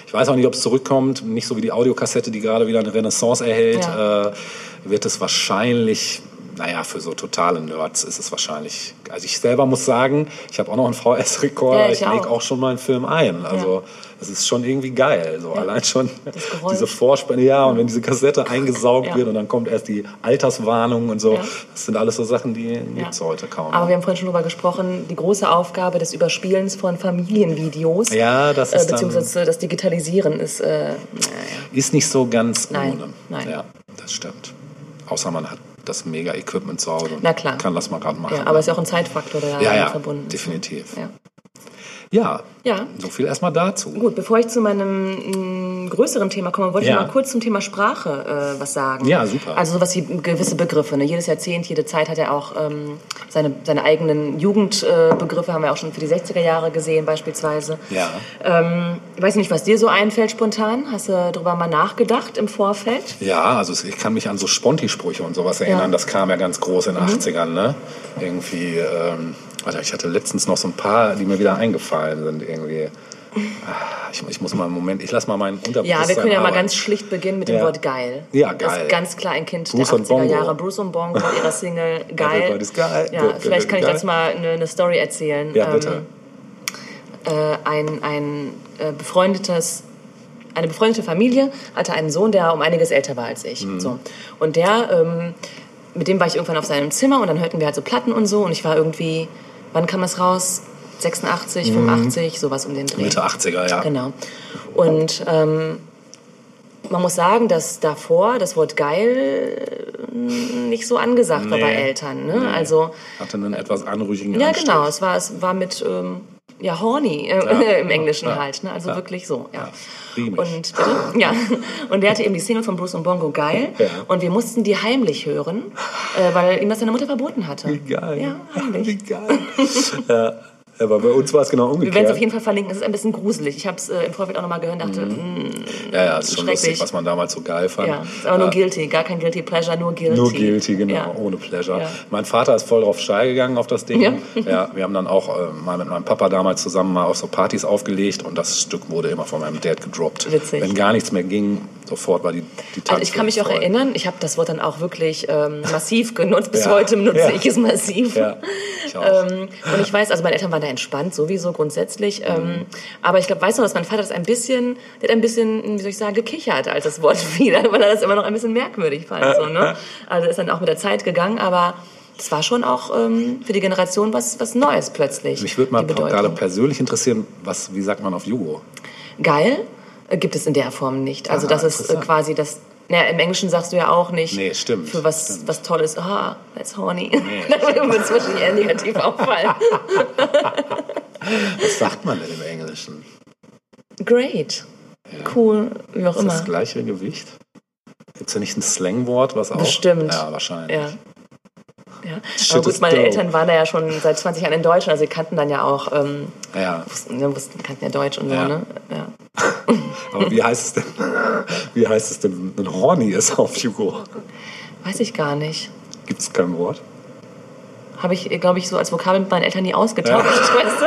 Speaker 2: Ich weiß auch nicht, ob es zurückkommt, nicht so wie die Audiokassette, die gerade wieder eine Renaissance erhält, ja. äh, wird es wahrscheinlich naja, für so totale Nerds ist es wahrscheinlich. Also ich selber muss sagen, ich habe auch noch einen VS-Rekorder, ja, ich, ich lege auch schon mal einen Film ein. Also ja. das ist schon irgendwie geil. So ja. allein schon diese Vorspanne, ja, und wenn diese Kassette eingesaugt wird und dann kommt erst die Alterswarnung und so. Das sind alles so Sachen, die gibt es heute kaum.
Speaker 1: Aber wir haben vorhin schon darüber gesprochen, die große Aufgabe des Überspielens von Familienvideos.
Speaker 2: Ja, das ist.
Speaker 1: Äh, beziehungsweise das Digitalisieren ist. Äh,
Speaker 2: ist nicht so ganz
Speaker 1: Nein.
Speaker 2: ohne.
Speaker 1: Nein.
Speaker 2: Ja, das stimmt. Außer man hat das Mega-Equipment zu Hause
Speaker 1: Na klar.
Speaker 2: kann das mal gerade machen.
Speaker 1: Ja, aber es ist ja auch ein Zeitfaktor, der
Speaker 2: ja, ja,
Speaker 1: verbunden
Speaker 2: ist. Definitiv. Ja. Ja,
Speaker 1: ja,
Speaker 2: so viel erstmal dazu.
Speaker 1: Gut, bevor ich zu meinem größeren Thema kommen, wollte
Speaker 2: Ja.
Speaker 1: ich mal kurz zum Thema Sprache äh, was sagen.
Speaker 2: Ja, super.
Speaker 1: Also sowas wie gewisse Begriffe. Ne? Jedes Jahrzehnt, jede Zeit hat ja auch ähm, seine, seine eigenen Jugendbegriffe, äh, haben wir auch schon für die 60er Jahre gesehen beispielsweise.
Speaker 2: Ja.
Speaker 1: Ähm, ich weiß nicht, was dir so einfällt spontan. Hast du darüber mal nachgedacht im Vorfeld?
Speaker 2: Ja, also ich kann mich an so Sponti-Sprüche und sowas erinnern.
Speaker 1: Ja. Mhm.
Speaker 2: Das kam ja ganz groß in den 80ern, ne? Irgendwie, ähm, warte, ich hatte letztens noch so ein paar, die mir wieder eingefallen sind irgendwie. Ich, ich muss mal einen Moment, ich lass mal meinen Unterbewusstsein
Speaker 1: Ja, wir können ja mal
Speaker 2: arbeiten.
Speaker 1: ganz schlicht beginnen mit dem
Speaker 2: Ja.
Speaker 1: Wort geil.
Speaker 2: Ja,
Speaker 1: Das
Speaker 2: geil.
Speaker 1: ist ganz klar ein Kind
Speaker 2: Bruce
Speaker 1: der
Speaker 2: und
Speaker 1: 80er
Speaker 2: Bongo.
Speaker 1: Jahre. Bruce und Bongo mit ihrer Single Geil.
Speaker 2: Everybody's geil.
Speaker 1: Ja,
Speaker 2: Good,
Speaker 1: vielleicht kann ich
Speaker 2: geil.
Speaker 1: dazu mal eine, eine Story erzählen.
Speaker 2: Ja, bitte.
Speaker 1: Ähm, äh, ein ein äh, befreundetes eine befreundete Familie hatte einen Sohn, der um einiges älter war als
Speaker 2: Mhm.
Speaker 1: ich. So. Und der, ähm, mit dem war ich irgendwann auf seinem Zimmer und dann hörten wir halt so Platten und so und ich war irgendwie, wann kam das raus? 86, 85, sowas um den Dreh.
Speaker 2: Mhm. Mitte 80er, ja.
Speaker 1: Genau. Und ähm, man muss sagen, dass davor das Wort geil äh, nicht so angesagt war
Speaker 2: Nee.
Speaker 1: bei Eltern. Ne?
Speaker 2: Nee.
Speaker 1: Also
Speaker 2: Hatte einen etwas anrüchigen
Speaker 1: ja,
Speaker 2: Anstrich.
Speaker 1: genau. Es war es war mit ähm, ja horny äh, im Englischen
Speaker 2: ja,
Speaker 1: halt. Ne? Also
Speaker 2: ja.
Speaker 1: wirklich so. Ja. Und bitte? ja. Und der hatte eben die Single von Bruce und Bongo geil.
Speaker 2: Ja.
Speaker 1: Und wir mussten die heimlich hören, äh, weil ihm das seine Mutter verboten hatte.
Speaker 2: Wie geil.
Speaker 1: Ja, heimlich.
Speaker 2: Wie geil. ja, aber bei uns war es genau
Speaker 1: Wir werden es
Speaker 2: umgekehrt.
Speaker 1: auf jeden Fall verlinken. Es ist ein bisschen gruselig. Ich habe es äh, im Vorfeld auch nochmal gehört und dachte,
Speaker 2: Mhm.
Speaker 1: mh,
Speaker 2: ja, ja, ist schon lustig, was man damals so geil fand.
Speaker 1: ja, ist aber nur
Speaker 2: Ja.
Speaker 1: guilty. Gar kein guilty pleasure, nur guilty.
Speaker 2: Nur guilty, genau,
Speaker 1: Ja.
Speaker 2: ohne Pleasure.
Speaker 1: Ja.
Speaker 2: Mein Vater ist voll drauf steil gegangen auf das Ding.
Speaker 1: Ja.
Speaker 2: Ja. wir haben dann auch äh, mal mit meinem Papa damals zusammen mal auf so Partys aufgelegt und das Stück wurde immer von meinem Dad gedroppt.
Speaker 1: Witzig.
Speaker 2: Wenn gar nichts mehr ging, sofort war die, die
Speaker 1: Also ich kann mich auch
Speaker 2: voll.
Speaker 1: erinnern, ich habe das Wort dann auch wirklich ähm, massiv genutzt. Bis
Speaker 2: Ja.
Speaker 1: heute benutze
Speaker 2: Ja.
Speaker 1: ich es massiv.
Speaker 2: Ich.
Speaker 1: Ähm, und ich weiß, also meine Eltern waren da entspannt, sowieso grundsätzlich. Ähm, aber ich glaube, weißt du, dass mein Vater das ein bisschen, der hat ein bisschen, wie soll ich sagen, gekichert, als das Wort fiel, weil er das immer noch ein bisschen merkwürdig fand. So, ne? Also ist dann auch mit der Zeit gegangen, aber das war schon auch ähm, für die Generation was, was Neues plötzlich.
Speaker 2: Mich würde mal gerade persönlich interessieren, was, wie sagt man auf Jugo?
Speaker 1: Geil äh, gibt es in der Form nicht. Also
Speaker 2: Ah,
Speaker 1: das ist äh, quasi das. Naja, im Englischen sagst du ja auch nicht
Speaker 2: Nee, stimmt,
Speaker 1: für was,
Speaker 2: stimmt.
Speaker 1: was Tolles. Ah, that's horny. Dann würde es wahrscheinlich eher negativ auffallen.
Speaker 2: Was sagt man denn im Englischen?
Speaker 1: Great. Cool, wie auch
Speaker 2: Ist
Speaker 1: immer.
Speaker 2: das gleiche Gewicht? Gibt es ja nicht ein Slangwort, was auch?
Speaker 1: Bestimmt.
Speaker 2: Ja, wahrscheinlich.
Speaker 1: Ja. Ja.
Speaker 2: Shit
Speaker 1: Aber gut, meine
Speaker 2: dope.
Speaker 1: Eltern waren da ja schon seit 20 Jahren in Deutschland, also sie kannten dann ja auch, ähm,
Speaker 2: Ja.
Speaker 1: wussten, ne, wussten, kannten ja Deutsch und so,
Speaker 2: Ja.
Speaker 1: ne? Ja.
Speaker 2: Aber wie heißt es denn, wie heißt es denn, wenn horny ist auf Jugo?
Speaker 1: Weiß ich gar nicht.
Speaker 2: Gibt es kein Wort?
Speaker 1: Habe ich, glaube ich, so als Vokabel mit meinen Eltern nie ausgetauscht, weißt du?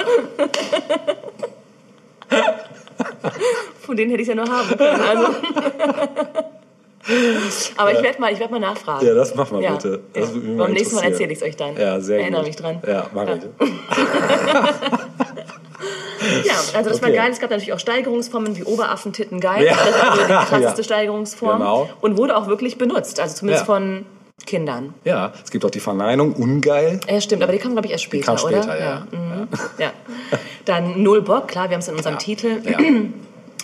Speaker 1: Von denen hätte ich es ja nur haben können. Also. Aber ich werde mal, ich werd mal nachfragen.
Speaker 2: Ja, das mach mal
Speaker 1: Ja,
Speaker 2: bitte.
Speaker 1: ja.
Speaker 2: Das mal
Speaker 1: Beim nächsten Mal erzähle ich es euch dann.
Speaker 2: Ja, sehr
Speaker 1: Erinnere
Speaker 2: gut.
Speaker 1: mich dran.
Speaker 2: Ja, mach ich.
Speaker 1: Ja, also das war
Speaker 2: Okay.
Speaker 1: geil. Es gab natürlich auch Steigerungsformen wie Oberaffentitten geil.
Speaker 2: Ja.
Speaker 1: Das war die krasseste
Speaker 2: Ja.
Speaker 1: Steigerungsform.
Speaker 2: Genau.
Speaker 1: Und wurde auch wirklich benutzt. Also zumindest
Speaker 2: Ja.
Speaker 1: von Kindern.
Speaker 2: Ja, es gibt auch die Verneinung, ungeil.
Speaker 1: Ja, stimmt, aber die kam, glaube ich, erst später,
Speaker 2: kam später,
Speaker 1: oder?
Speaker 2: ja.
Speaker 1: Mhm. ja. Dann Null Bock, klar, wir haben es in unserem
Speaker 2: Ja.
Speaker 1: Titel.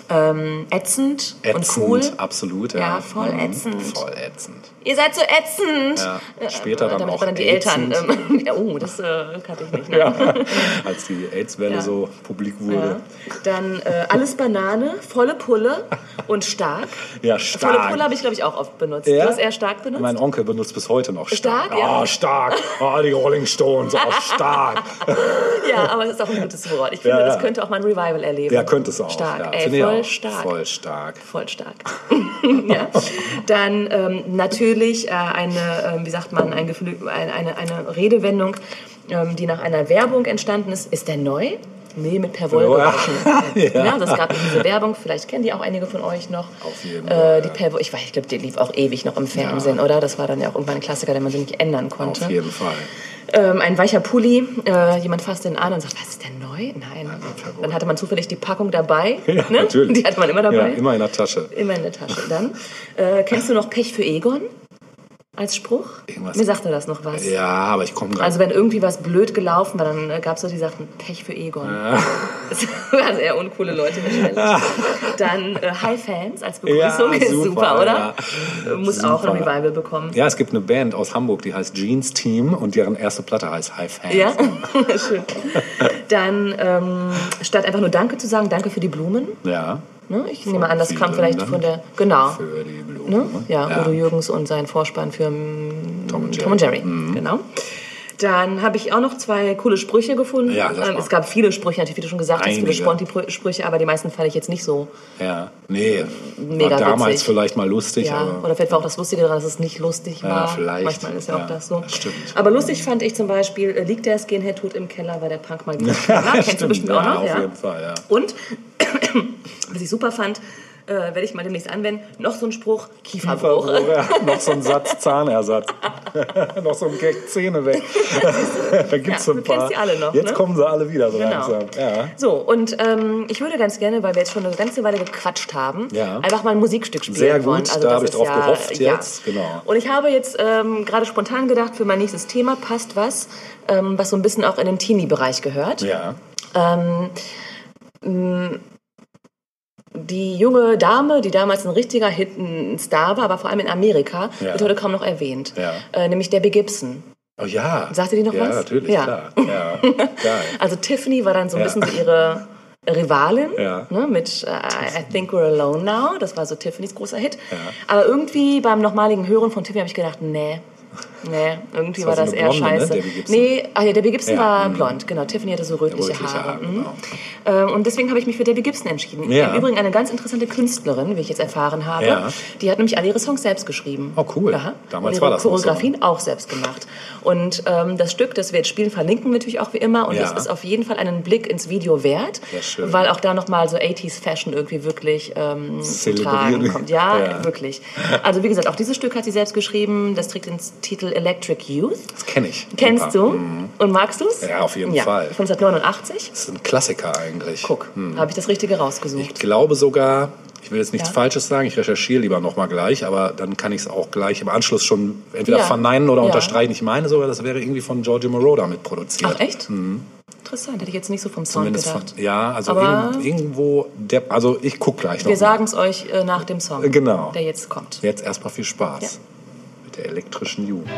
Speaker 1: Ähm, ätzend,
Speaker 2: Ätzend,
Speaker 1: und cool.
Speaker 2: absolut. Ja,
Speaker 1: Ja, voll
Speaker 2: Mhm.
Speaker 1: ätzend.
Speaker 2: Voll ätzend.
Speaker 1: Ihr seid so ätzend.
Speaker 2: Ja. Später dann
Speaker 1: Damit
Speaker 2: auch
Speaker 1: dann die Eltern.
Speaker 2: ätzend.
Speaker 1: Ähm, ja, oh, das äh, kannte ich nicht. Ne?
Speaker 2: Ja, als die AIDS-Welle
Speaker 1: Ja.
Speaker 2: so publik wurde.
Speaker 1: Dann äh, alles Banane, volle Pulle und stark.
Speaker 2: Ja,
Speaker 1: Volle
Speaker 2: stark.
Speaker 1: Pulle habe ich, glaube ich, auch oft benutzt.
Speaker 2: Ja?
Speaker 1: Du hast eher stark benutzt?
Speaker 2: Mein Onkel benutzt bis heute noch stark.
Speaker 1: Stark, ja.
Speaker 2: Ah, stark. Ah, die Rolling Stones, auch stark.
Speaker 1: Ja, aber es ist auch ein gutes Wort. Ich finde, das könnte auch mal ein Revival erleben.
Speaker 2: Ja, könnte es auch.
Speaker 1: Stark,
Speaker 2: ja.
Speaker 1: ey,
Speaker 2: Ich
Speaker 1: voll stark.
Speaker 2: Voll stark.
Speaker 1: Voll stark. ja. Dann ähm, natürlich äh, eine, ähm, wie sagt man, ein eine, eine, eine Redewendung, ähm, die nach einer Werbung entstanden ist. Ist der neu? Nee, mit Per Woll
Speaker 2: Ja.
Speaker 1: gewaschen.
Speaker 2: Ja.
Speaker 1: ja. das gab diese Werbung, vielleicht kennen die auch einige von euch noch.
Speaker 2: Auf jeden
Speaker 1: Äh,
Speaker 2: Fall,
Speaker 1: die
Speaker 2: ja.
Speaker 1: Per ich weiß, ich glaube, die lief auch ewig noch im Fernsehen, oder? Das war dann ja auch irgendwann ein Klassiker, den man so nicht ändern konnte.
Speaker 2: Auf jeden Fall.
Speaker 1: Ähm, ein weicher Pulli, äh, jemand fasst den an und sagt, was ist denn neu? Nein. Dann hatte man zufällig die Packung dabei.
Speaker 2: Ja,
Speaker 1: ne?
Speaker 2: natürlich.
Speaker 1: Die hatte man immer dabei.
Speaker 2: Ja, immer in der Tasche.
Speaker 1: Immer in der Tasche. Dann äh, kennst du noch Pech für Egon als Spruch?
Speaker 2: Irgendwas-
Speaker 1: Mir sagte das noch was.
Speaker 2: Ja, aber ich komme gerade.
Speaker 1: Also wenn irgendwie was blöd gelaufen war, dann äh, gab es so die sagten Pech für Egon. Das waren sehr uncoole Leute wahrscheinlich. Dann äh, High Fans als Begrüßung
Speaker 2: Ja,
Speaker 1: ist
Speaker 2: super,
Speaker 1: super, oder?
Speaker 2: ja.
Speaker 1: Muss auch ein
Speaker 2: Super.
Speaker 1: Revival bekommen.
Speaker 2: ja, es gibt eine Band aus Hamburg, die heißt Jeans Team und deren erste Platte heißt High Fans.
Speaker 1: Ja, schön. Dann ähm, statt einfach nur Danke zu sagen, Danke für die Blumen.
Speaker 2: Ja.
Speaker 1: Ne? Ich nehme an, das kam vielleicht von der. Genau. Ne?
Speaker 3: ne?
Speaker 1: Ja, Udo Jürgens und sein Vorspann für mm,
Speaker 3: Tom und
Speaker 1: Tom und Jerry.
Speaker 3: Jerry. Mhm.
Speaker 1: Genau. Dann habe ich auch noch zwei coole Sprüche gefunden.
Speaker 3: Ja,
Speaker 1: Ähm, es gab viele Sprüche, natürlich, wie du schon gesagt hast, viele
Speaker 3: Einige.
Speaker 1: Sponti-Sprüche, aber die meisten fand ich jetzt nicht so.
Speaker 3: Ja, nee,
Speaker 1: Mega
Speaker 3: war damals
Speaker 1: witzig.
Speaker 3: vielleicht mal lustig,
Speaker 1: Ja,
Speaker 3: aber
Speaker 1: oder vielleicht war auch das Lustige daran, dass es nicht lustig
Speaker 3: Ja,
Speaker 1: war.
Speaker 3: vielleicht.
Speaker 1: Manchmal ist ja,
Speaker 3: Ja,
Speaker 1: auch das so.
Speaker 3: das stimmt.
Speaker 1: Aber lustig fand ich zum Beispiel, äh, liegt der Skinhead tot im Keller, war der Punk mal kennst du
Speaker 3: Stimmt,
Speaker 1: bestimmt
Speaker 3: ja,
Speaker 1: auch noch.
Speaker 3: auf jeden Fall, ja.
Speaker 1: Und, was ich super fand, äh, werde ich mal demnächst anwenden, noch so ein Spruch, Kieferbruch.
Speaker 3: Ja, noch so ein Satz Zahnersatz. noch so ein Gag Zähne weg. da gibt's
Speaker 1: Ja,
Speaker 3: so ein paar.
Speaker 1: die alle noch,
Speaker 3: Jetzt
Speaker 1: ne?
Speaker 3: kommen sie alle wieder so
Speaker 1: Genau.
Speaker 3: langsam. Ja.
Speaker 1: So, und ähm, ich würde ganz gerne, weil wir jetzt schon eine ganze Weile gequatscht haben,
Speaker 3: Ja.
Speaker 1: einfach mal ein Musikstück spielen
Speaker 3: Sehr gut,
Speaker 1: wollen. Also
Speaker 3: da habe ich drauf
Speaker 1: ja,
Speaker 3: gehofft
Speaker 1: ja.
Speaker 3: jetzt, genau.
Speaker 1: Und ich habe jetzt ähm, gerade spontan gedacht, für mein nächstes Thema passt was, ähm, was so ein bisschen auch in den Teenie-Bereich gehört.
Speaker 3: ja.
Speaker 1: Die junge Dame, die damals ein richtiger Hit, ein Star war, aber vor allem in Amerika,
Speaker 3: Ja.
Speaker 1: wird heute kaum noch erwähnt.
Speaker 3: Ja.
Speaker 1: Äh, nämlich Debbie Gibson.
Speaker 3: Oh ja.
Speaker 1: Sagt ihr die noch
Speaker 3: ja,
Speaker 1: was?
Speaker 3: natürlich,
Speaker 1: Ja.
Speaker 3: klar. Ja.
Speaker 1: Also Tiffany war dann so ein bisschen so ihre Rivalin
Speaker 3: Ja.
Speaker 1: ne, mit äh, I Think We're Alone Now. Das war so Tiffany's großer Hit. Aber irgendwie beim nochmaligen Hören von Tiffany habe ich gedacht, nee. Nee, irgendwie
Speaker 3: Das
Speaker 1: war
Speaker 3: war
Speaker 1: das eher
Speaker 3: Blonde, ne,
Speaker 1: scheiße.
Speaker 3: Gibson?
Speaker 1: Nee, ah, ja, Debbie Gibson
Speaker 3: Ja,
Speaker 1: war
Speaker 3: mhm.
Speaker 1: blond, genau. Tiffany hatte so rötliche,
Speaker 3: Rötliche
Speaker 1: Haare.
Speaker 3: Haare,
Speaker 1: mhm.
Speaker 3: genau.
Speaker 1: Und deswegen habe ich mich für Debbie Gibson entschieden.
Speaker 3: Ja.
Speaker 1: Im Übrigen eine ganz interessante Künstlerin, wie ich jetzt erfahren habe.
Speaker 3: Ja.
Speaker 1: Die hat nämlich alle ihre Songs selbst geschrieben.
Speaker 3: Oh, cool.
Speaker 1: Ja.
Speaker 3: Damals
Speaker 1: ihre
Speaker 3: war das noch so, ne?
Speaker 1: Choreografien auch selbst gemacht. Und ähm, das Stück, das wir jetzt spielen, verlinken wir natürlich auch wie immer. Und das ist auf jeden Fall einen Blick ins Video wert,
Speaker 3: Ja, schön.
Speaker 1: weil auch da nochmal so 80s Fashion irgendwie wirklich ähm, zu tragen kommt. Ja. wirklich. Also wie gesagt, auch dieses Stück hat sie selbst geschrieben. Das trägt den Titel Electric Youth.
Speaker 3: Das kenne ich.
Speaker 1: Kennst du? Und magst du es?
Speaker 3: Ja, auf jeden
Speaker 1: ja.
Speaker 3: Fall.
Speaker 1: Von 1989.
Speaker 3: Das ist ein Klassiker eigentlich.
Speaker 1: Guck, habe ich das Richtige rausgesucht.
Speaker 3: Ich glaube sogar, ich will jetzt nichts
Speaker 1: Ja.
Speaker 3: Falsches sagen, ich recherchiere lieber nochmal gleich, aber dann kann ich es auch gleich im Anschluss schon entweder
Speaker 1: Ja.
Speaker 3: verneinen oder
Speaker 1: Ja.
Speaker 3: unterstreichen. Ich meine sogar, das wäre irgendwie von Giorgio Moroder mitproduziert.
Speaker 1: Ach, echt? Interessant, hätte ich jetzt nicht so vom
Speaker 3: Mhm. Zumindest von,
Speaker 1: gedacht.
Speaker 3: ja, also irgend, irgendwo, der, also ich guck gleich noch.
Speaker 1: Wir sagen es euch äh, nach dem Song,
Speaker 3: Genau.
Speaker 1: der jetzt kommt.
Speaker 3: Jetzt erstmal viel Spaß der elektrischen Jugend.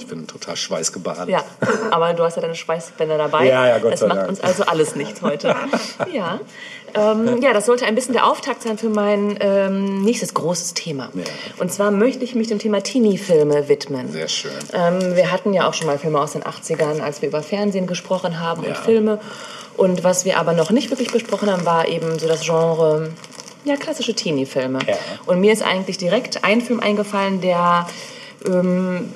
Speaker 2: Ich bin total schweißgebadet.
Speaker 1: Ja, aber du hast ja deine Schweißbänder dabei.
Speaker 2: Ja, ja, Gott
Speaker 1: das
Speaker 2: sei
Speaker 1: macht
Speaker 2: Dank.
Speaker 1: uns also alles nichts heute. ja. Ähm, ja, das sollte ein bisschen der Auftakt sein für mein ähm, nächstes großes Thema.
Speaker 2: Ja.
Speaker 1: Und zwar möchte ich mich dem Thema Teenie-Filme widmen.
Speaker 2: Sehr schön.
Speaker 1: Ähm, wir hatten ja auch schon mal Filme aus den 80ern, als wir über Fernsehen gesprochen haben
Speaker 2: Ja.
Speaker 1: und Filme. Und was wir aber noch nicht wirklich besprochen haben, war eben so das Genre, ja, klassische Teenie-Filme.
Speaker 2: Ja.
Speaker 1: Und mir ist eigentlich direkt ein Film eingefallen, der ähm,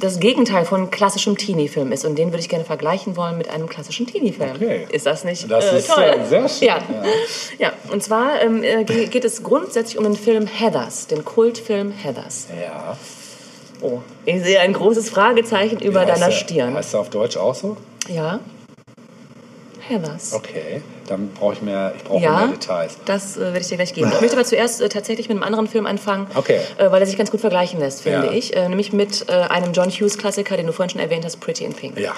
Speaker 1: das Gegenteil von klassischem Teenie-Film ist. Und den würde ich gerne vergleichen wollen mit einem klassischen Teenie-Film.
Speaker 2: Okay.
Speaker 1: Ist das nicht
Speaker 2: Das
Speaker 1: äh,
Speaker 2: ist,
Speaker 1: toll?
Speaker 2: äh, sehr schön,
Speaker 1: Ja. ja. und zwar ähm, äh, ge- geht es grundsätzlich um den Film Heathers, den Kultfilm Heathers.
Speaker 2: Ja.
Speaker 1: Oh, ich sehe ein großes Fragezeichen über deiner
Speaker 2: der-
Speaker 1: Stirn.
Speaker 2: Heißt der auf Deutsch auch so?
Speaker 1: Ja. Heathers.
Speaker 2: Okay, dann brauche ich mehr, ich brauche
Speaker 1: Ja,
Speaker 2: mehr Details.
Speaker 1: das äh, werde ich dir gleich geben. Ich möchte aber zuerst äh, tatsächlich mit einem anderen Film anfangen,
Speaker 2: Okay.
Speaker 1: äh, weil er sich ganz gut vergleichen lässt, finde
Speaker 2: Ja.
Speaker 1: ich. Äh, nämlich mit äh, einem John Hughes-Klassiker, den du vorhin schon erwähnt hast, Pretty in Pink.
Speaker 2: Ja.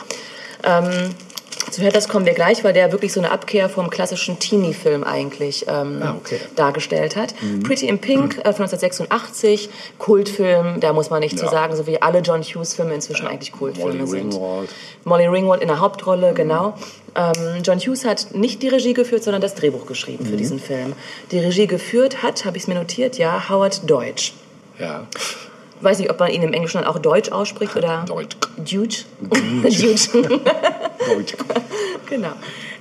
Speaker 1: Zu Heathers kommen wir gleich, weil der wirklich so eine Abkehr vom klassischen Teenie-Film eigentlich ähm,
Speaker 2: Ah, okay.
Speaker 1: dargestellt hat. Pretty in Pink äh, von 1986, Kultfilm, da muss man nicht zu
Speaker 2: Ja.
Speaker 1: sagen, so wie alle John Hughes-Filme inzwischen eigentlich Kultfilme
Speaker 2: Molly
Speaker 1: sind.
Speaker 2: Ringwald.
Speaker 1: Molly Ringwald in der Hauptrolle, genau. Ähm, John Hughes hat nicht die Regie geführt, sondern das Drehbuch geschrieben für diesen Film. Die Regie geführt hat, habe ich es mir notiert, ja, Howard Deutsch.
Speaker 2: Ja.
Speaker 1: Weiß nicht, ob man ihn im Englischen dann auch Deutsch ausspricht oder
Speaker 2: Deutsch.
Speaker 1: Dude. Dude.
Speaker 2: Deutsch.
Speaker 1: genau.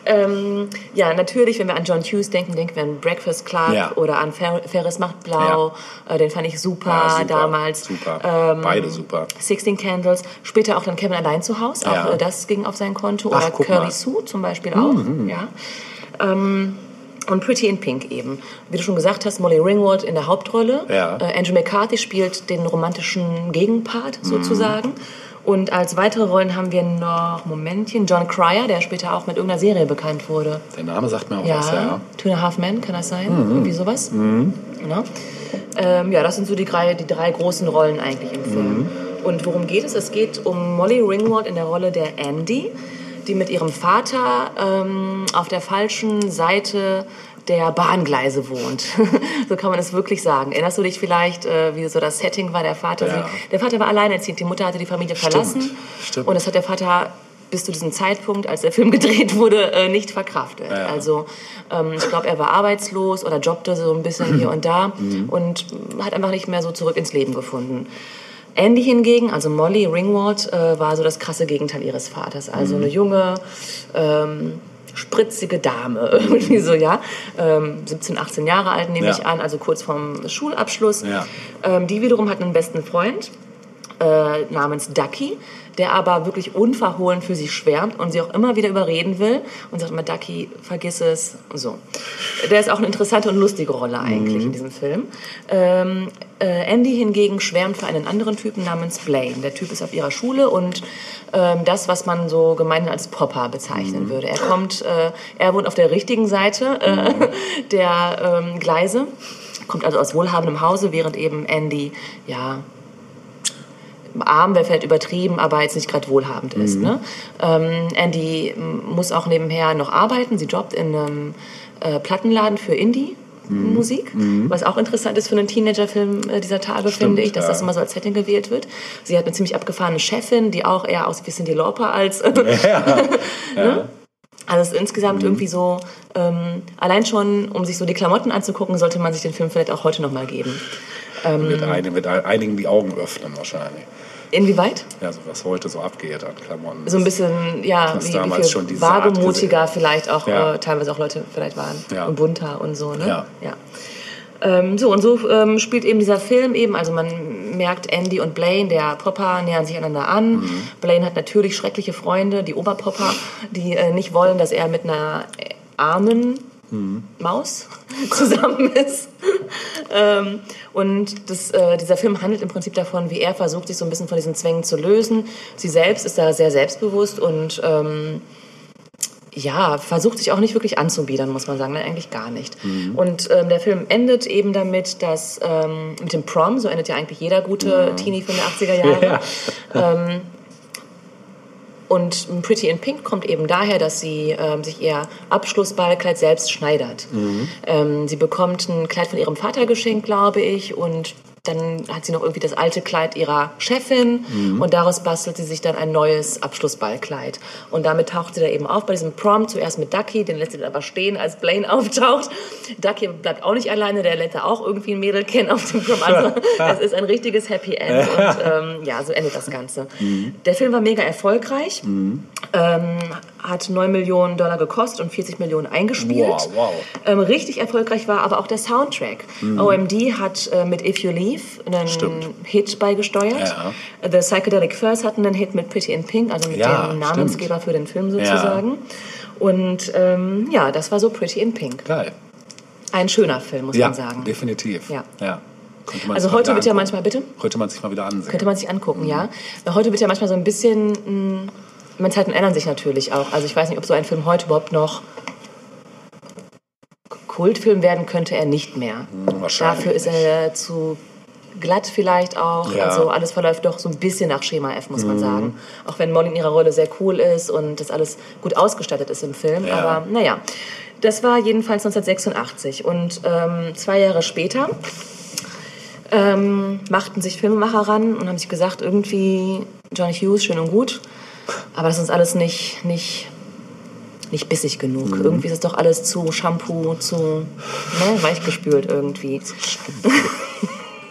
Speaker 1: Ähm, ja, natürlich, wenn wir an John Hughes denken, denken wir an Breakfast Club
Speaker 2: Ja.
Speaker 1: oder an Fer Ferris macht Blau. Äh, den fand ich super,
Speaker 2: Ja, super,
Speaker 1: damals.
Speaker 2: super.
Speaker 1: Ähm,
Speaker 2: Beide super.
Speaker 1: 16 Candles. Später auch dann Kevin allein zu Hause. Auch
Speaker 2: Ja.
Speaker 1: äh, das ging auf sein Konto.
Speaker 2: Ach,
Speaker 1: Oder Curly
Speaker 2: mal. Mhm.
Speaker 1: Sue zum Beispiel auch. Ja. Ähm, und Pretty in Pink eben. Wie du schon gesagt hast, Molly Ringwald in der Hauptrolle.
Speaker 2: Ja.
Speaker 1: Äh, Andrew McCarthy spielt den romantischen Gegenpart
Speaker 2: Mhm.
Speaker 1: sozusagen. Und als weitere Rollen haben wir noch, Momentchen, John Cryer, der später auch mit irgendeiner Serie bekannt wurde.
Speaker 2: Der Name sagt mir auch
Speaker 1: Ja,
Speaker 2: was, ja.
Speaker 1: Two and a Half Men, kann das sein?
Speaker 2: Mhm.
Speaker 1: Irgendwie sowas. Genau. Ähm, ja, das sind so die drei, die drei großen Rollen eigentlich im Film.
Speaker 2: Mhm.
Speaker 1: Und worum geht es? Es geht um Molly Ringwald in der Rolle der Andy, die mit ihrem Vater ähm, auf der falschen Seite der Bahngleise wohnt. so kann man es wirklich sagen. Erinnerst du dich vielleicht, äh, wie so das Setting war? Der Vater,
Speaker 2: Ja.
Speaker 1: sie, der Vater war alleinerziehend, die Mutter hatte die Familie verlassen.
Speaker 2: stimmt.
Speaker 1: Und das hat der Vater bis zu diesem Zeitpunkt, als der Film gedreht wurde, äh, nicht verkraftet.
Speaker 2: Ja.
Speaker 1: Also ähm, ich glaube, er war arbeitslos oder jobbte so ein bisschen hier und da und hat einfach nicht mehr so zurück ins Leben gefunden. Andy hingegen, also Molly Ringwald, äh, war so das krasse Gegenteil ihres Vaters. Also eine junge, ähm, spritzige Dame, irgendwie so, ja. Ähm, 17, 18 Jahre alt nehme
Speaker 2: Ja.
Speaker 1: ich an, also kurz vorm Schulabschluss.
Speaker 2: Ja.
Speaker 1: Ähm, die wiederum hat einen besten Freund, äh, namens Ducky, der aber wirklich unverhohlen für sie schwärmt und sie auch immer wieder überreden will und sagt immer, Ducky, vergiss es. So. Der ist auch eine interessante und lustige Rolle eigentlich in diesem Film. Ähm, äh, Andy hingegen schwärmt für einen anderen Typen namens Blaine. Der Typ ist auf ihrer Schule und ähm, das, was man so gemeinhin als Popper bezeichnen würde. Er kommt, äh, er wohnt auf der richtigen Seite äh, der ähm, Gleise, kommt also aus wohlhabendem Hause, während eben Andy, ja, arm wäre vielleicht übertrieben, aber jetzt nicht gerade wohlhabend ist. Ne? Ähm, Andy muss auch nebenher noch arbeiten. Sie jobbt in einem äh, Plattenladen für Indie-Musik, was auch interessant ist für einen Teenagerfilm äh, dieser Tage, finde ich, dass
Speaker 2: ja.
Speaker 1: das immer so als Setting gewählt wird. Sie hat eine ziemlich abgefahrene Chefin, die auch eher aussieht wie Cindy Lauper als... Also es ist insgesamt irgendwie so, ähm, allein schon, um sich so die Klamotten anzugucken, sollte man sich den Film vielleicht auch heute nochmal geben.
Speaker 2: Wird, einigen, wird einigen die Augen öffnen wahrscheinlich.
Speaker 1: Inwieweit?
Speaker 2: Ja, so was heute so abgeht an Klamotten.
Speaker 1: so ein bisschen, ja, wie,
Speaker 2: damals
Speaker 1: wie
Speaker 2: schon die
Speaker 1: viel
Speaker 2: Saat
Speaker 1: wagemutiger vielleicht auch
Speaker 2: Ja.
Speaker 1: äh, teilweise auch Leute vielleicht waren
Speaker 2: Ja.
Speaker 1: und bunter und so, ne?
Speaker 2: Ja.
Speaker 1: ja. Ähm, so und so ähm, spielt eben dieser Film eben, also man merkt Andy und Blaine, der Popper, nähern sich einander an.
Speaker 2: Mhm.
Speaker 1: Blaine hat natürlich schreckliche Freunde, die Oberpopper, die äh, nicht wollen, dass er mit einer äh, armen
Speaker 2: Mhm.
Speaker 1: Maus zusammen ist. ähm, und das, äh, dieser Film handelt im Prinzip davon, wie er versucht, sich so ein bisschen von diesen Zwängen zu lösen. Sie selbst ist da sehr selbstbewusst und ähm, ja, versucht sich auch nicht wirklich anzubiedern, muss man sagen, ne? eigentlich gar nicht. Und ähm, der Film endet eben damit, dass ähm, mit dem Prom, so endet ja eigentlich jeder gute Teenie-Film der 80er Jahre. Ähm, und Pretty in Pink kommt eben daher, dass sie ähm, sich ihr Abschlussballkleid selbst schneidert. Ähm, sie bekommt ein Kleid von ihrem Vater geschenkt, glaube ich, und dann hat sie noch irgendwie das alte Kleid ihrer Chefin
Speaker 2: Mhm.
Speaker 1: und daraus bastelt sie sich dann ein neues Abschlussballkleid. Und damit taucht sie da eben auf bei diesem Prom, zuerst mit Ducky, den lässt sie dann aber stehen, als Blaine auftaucht. Ducky bleibt auch nicht alleine, der lernt da auch irgendwie ein Mädel kennen auf dem Prom. Also es ist ein richtiges Happy End und ähm, ja, so endet das Ganze.
Speaker 2: Mhm.
Speaker 1: Der Film war mega erfolgreich, ähm, hat 9 Millionen Dollar gekostet und 40 Millionen eingespielt.
Speaker 2: Wow, wow.
Speaker 1: Ähm, richtig erfolgreich war aber auch der Soundtrack. OMD hat äh, mit If You Leave einen
Speaker 2: Mhm. Stimmt.
Speaker 1: Hit beigesteuert. The Psychedelic Furs hatten einen Hit mit Pretty in Pink, also mit
Speaker 2: Ja,
Speaker 1: dem
Speaker 2: stimmt.
Speaker 1: Namensgeber für den Film sozusagen. Und ähm, ja, das war so Pretty in Pink.
Speaker 2: Geil.
Speaker 1: Ein schöner Film, muss
Speaker 2: Ja,
Speaker 1: man sagen.
Speaker 2: definitiv.
Speaker 1: Ja.
Speaker 2: Man
Speaker 1: Also heute wird ja manchmal, bitte?
Speaker 2: Könnte man sich mal wieder ansehen.
Speaker 1: Könnte man sich angucken, ja. Weil heute wird ja manchmal so ein bisschen, ich meine, Zeiten ändern sich natürlich auch. Also ich weiß nicht, ob so ein Film heute überhaupt noch Kultfilm werden könnte, er nicht mehr.
Speaker 2: Hm, wahrscheinlich
Speaker 1: Dafür ist er zu glatt vielleicht auch.
Speaker 2: Ja. Mhm.
Speaker 1: Also alles verläuft doch so ein bisschen nach Schema F, muss man sagen. Auch wenn Molly in ihrer Rolle sehr cool ist und das alles gut ausgestattet ist im Film.
Speaker 2: Ja.
Speaker 1: Aber naja, das war jedenfalls 1986. Und ähm, zwei Jahre später ähm, machten sich Filmemacher ran und haben sich gesagt, irgendwie Johnny Hughes, schön und gut, aber das ist alles nicht, nicht, nicht bissig genug.
Speaker 2: Mhm.
Speaker 1: Irgendwie ist es doch alles zu Shampoo, zu ne, weichgespült irgendwie.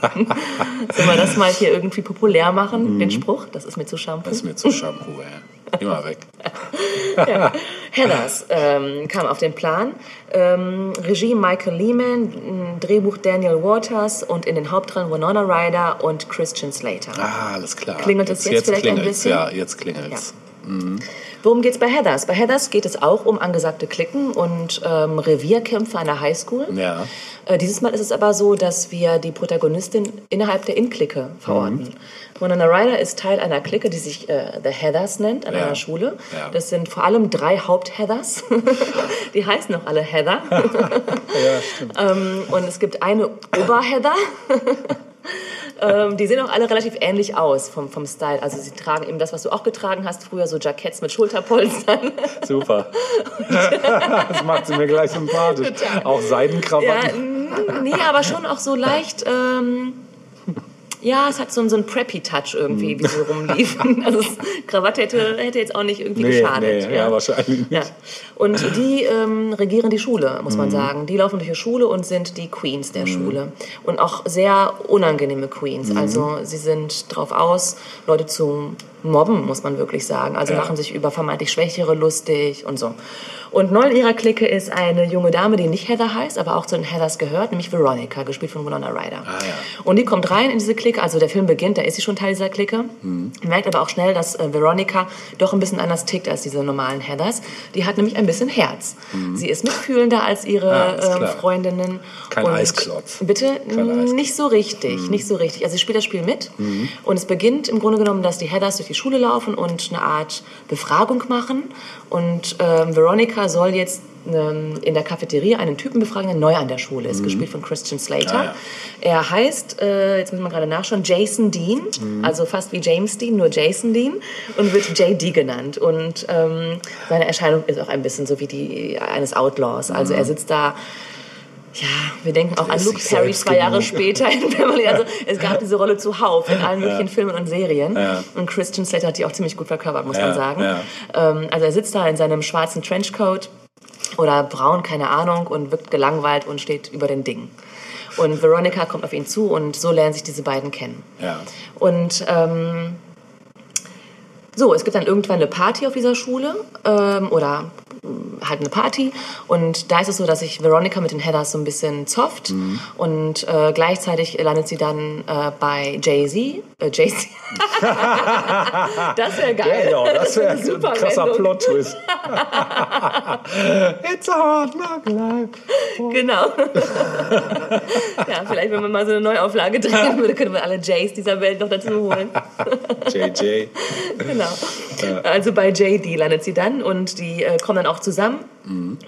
Speaker 1: Sollen wir das mal hier irgendwie populär machen, den Spruch? Das ist mir zu Shampoo.
Speaker 2: Mhm. Das ist mir zu Shampoo, ey. Immer weg.
Speaker 1: ja. Heathers ähm, kam auf den Plan. Ähm, Regie Michael Lehman, Drehbuch Daniel Waters und in den Hauptrollen Winona Ryder und Christian Slater.
Speaker 2: Ah, alles klar.
Speaker 1: Klingelt es jetzt vielleicht ein bisschen?
Speaker 2: Ja, jetzt klingelt's.
Speaker 1: Worum geht's bei Heathers? Bei Heathers geht es auch um angesagte Klicken und ähm, Revierkämpfe an der Highschool.
Speaker 2: Ja.
Speaker 1: Äh, dieses Mal ist es aber so, dass wir die Protagonistin innerhalb der In-Clique verorten.
Speaker 2: Mhm.
Speaker 1: Winona Ryder ist Teil einer Clique, die sich äh, The Heathers nennt, an
Speaker 2: Ja.
Speaker 1: einer Schule.
Speaker 2: Ja.
Speaker 1: Das sind vor allem drei Haupt-Heathers. die heißen auch alle Heather.
Speaker 2: Ja, stimmt.
Speaker 1: Ähm, und es gibt eine Oberheather. ähm, die sehen auch alle relativ ähnlich aus vom, vom Style. Also sie tragen eben das, was du auch getragen hast, früher so Jacketts mit Schulterpolstern.
Speaker 2: Super. das macht sie mir gleich sympathisch. Auch
Speaker 1: ja,
Speaker 2: Seidenkrawatten.
Speaker 1: n- nee, aber schon auch so leicht. Ähm, ja, es hat so, einen- so einen Preppy-Touch irgendwie, wie sie rumliefen. Also Krawatte hätte, hätte jetzt auch nicht irgendwie
Speaker 2: Nee,
Speaker 1: geschadet.
Speaker 2: nee, ja, wahrscheinlich nicht.
Speaker 1: Ja. Und die ähm, regieren die Schule, muss
Speaker 2: Mhm.
Speaker 1: man sagen. Die laufen durch die Schule und sind die Queens der Schule. Und auch sehr unangenehme
Speaker 2: Mhm.
Speaker 1: Queens. Also sie sind drauf aus, Leute zu mobben, muss man wirklich sagen. Also
Speaker 2: Ja.
Speaker 1: machen sich über vermeintlich Schwächere lustig und so. Und neu in ihrer Clique ist eine junge Dame, die nicht Heather heißt, aber auch zu den Heathers gehört, nämlich Veronica, gespielt von Winona Ryder.
Speaker 2: Ah, ja.
Speaker 1: Und die kommt rein in diese Clique, also der Film beginnt, da ist sie schon Teil dieser Clique.
Speaker 2: Mhm.
Speaker 1: Merkt aber auch schnell, dass äh, Veronica doch ein bisschen anders tickt als diese normalen Heathers. Die hat nämlich ein bisschen Herz. Sie ist mitfühlender als ihre
Speaker 2: Mhm. Ah,
Speaker 1: ähm. Freundinnen.
Speaker 2: Kein
Speaker 1: Und
Speaker 2: Eisklotz.
Speaker 1: Bitte?
Speaker 2: Eisklotz.
Speaker 1: Nicht so richtig, nicht so richtig. Also sie spielt das Spiel mit und es beginnt im Grunde genommen, dass die Heathers durch die Schule laufen und eine Art Befragung machen und ähm, Veronica soll jetzt ähm, in der Cafeteria einen Typen befragen, der neu an der Schule ist, gespielt von Christian Slater.
Speaker 2: Ah, ja.
Speaker 1: Er heißt, äh, jetzt muss man gerade nachschauen, Jason Dean, also fast wie James Dean, nur Jason Dean und wird JD genannt. Und ähm, seine Erscheinung ist auch ein bisschen so wie die eines Outlaws. Also er sitzt da ja, wir denken auch an Luke Perry zwei Jahre
Speaker 2: genug.
Speaker 1: später in Beverly. Also es gab diese Rolle zuhauf in allen möglichen Filmen und Serien.
Speaker 2: Ja.
Speaker 1: Und Christian Slater hat die auch ziemlich gut verkörpert, muss
Speaker 2: Ja,
Speaker 1: man sagen.
Speaker 2: ja.
Speaker 1: Ähm, also er sitzt da in seinem schwarzen Trenchcoat oder braun, keine Ahnung, und wirkt gelangweilt und steht über den Dingen. Und Veronica kommt auf ihn zu und so lernen sich diese beiden kennen.
Speaker 2: Ja.
Speaker 1: Und ähm, so, es gibt dann irgendwann eine Party auf dieser Schule ähm, oder halt eine Party und da ist es so, dass sich Veronica mit den Heathers so ein bisschen zofft und äh, gleichzeitig landet sie dann äh, bei Jay-Z. Äh, Jay-Z. das wäre geil.
Speaker 2: Ja, das wäre ein
Speaker 1: Super
Speaker 2: krasser. Plot-Twist. It's a hard knock life.
Speaker 1: Genau. ja, vielleicht, wenn man mal so eine Neuauflage drehen würde, könnte man alle Jays dieser Welt noch dazu holen.
Speaker 2: JJ.
Speaker 1: Genau. Also bei JD landet sie dann und die äh, kommen dann auch zusammen.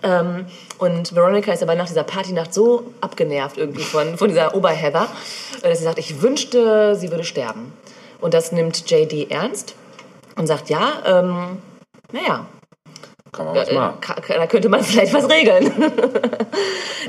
Speaker 1: Ähm, und Veronica ist aber nach dieser Partynacht so abgenervt irgendwie von, von dieser Oberheather, dass sie sagt, ich wünschte, sie würde sterben. Und das nimmt JD ernst und sagt, ja, ähm, naja,
Speaker 2: Kann man was
Speaker 1: äh,
Speaker 2: machen.
Speaker 1: da könnte man vielleicht was regeln.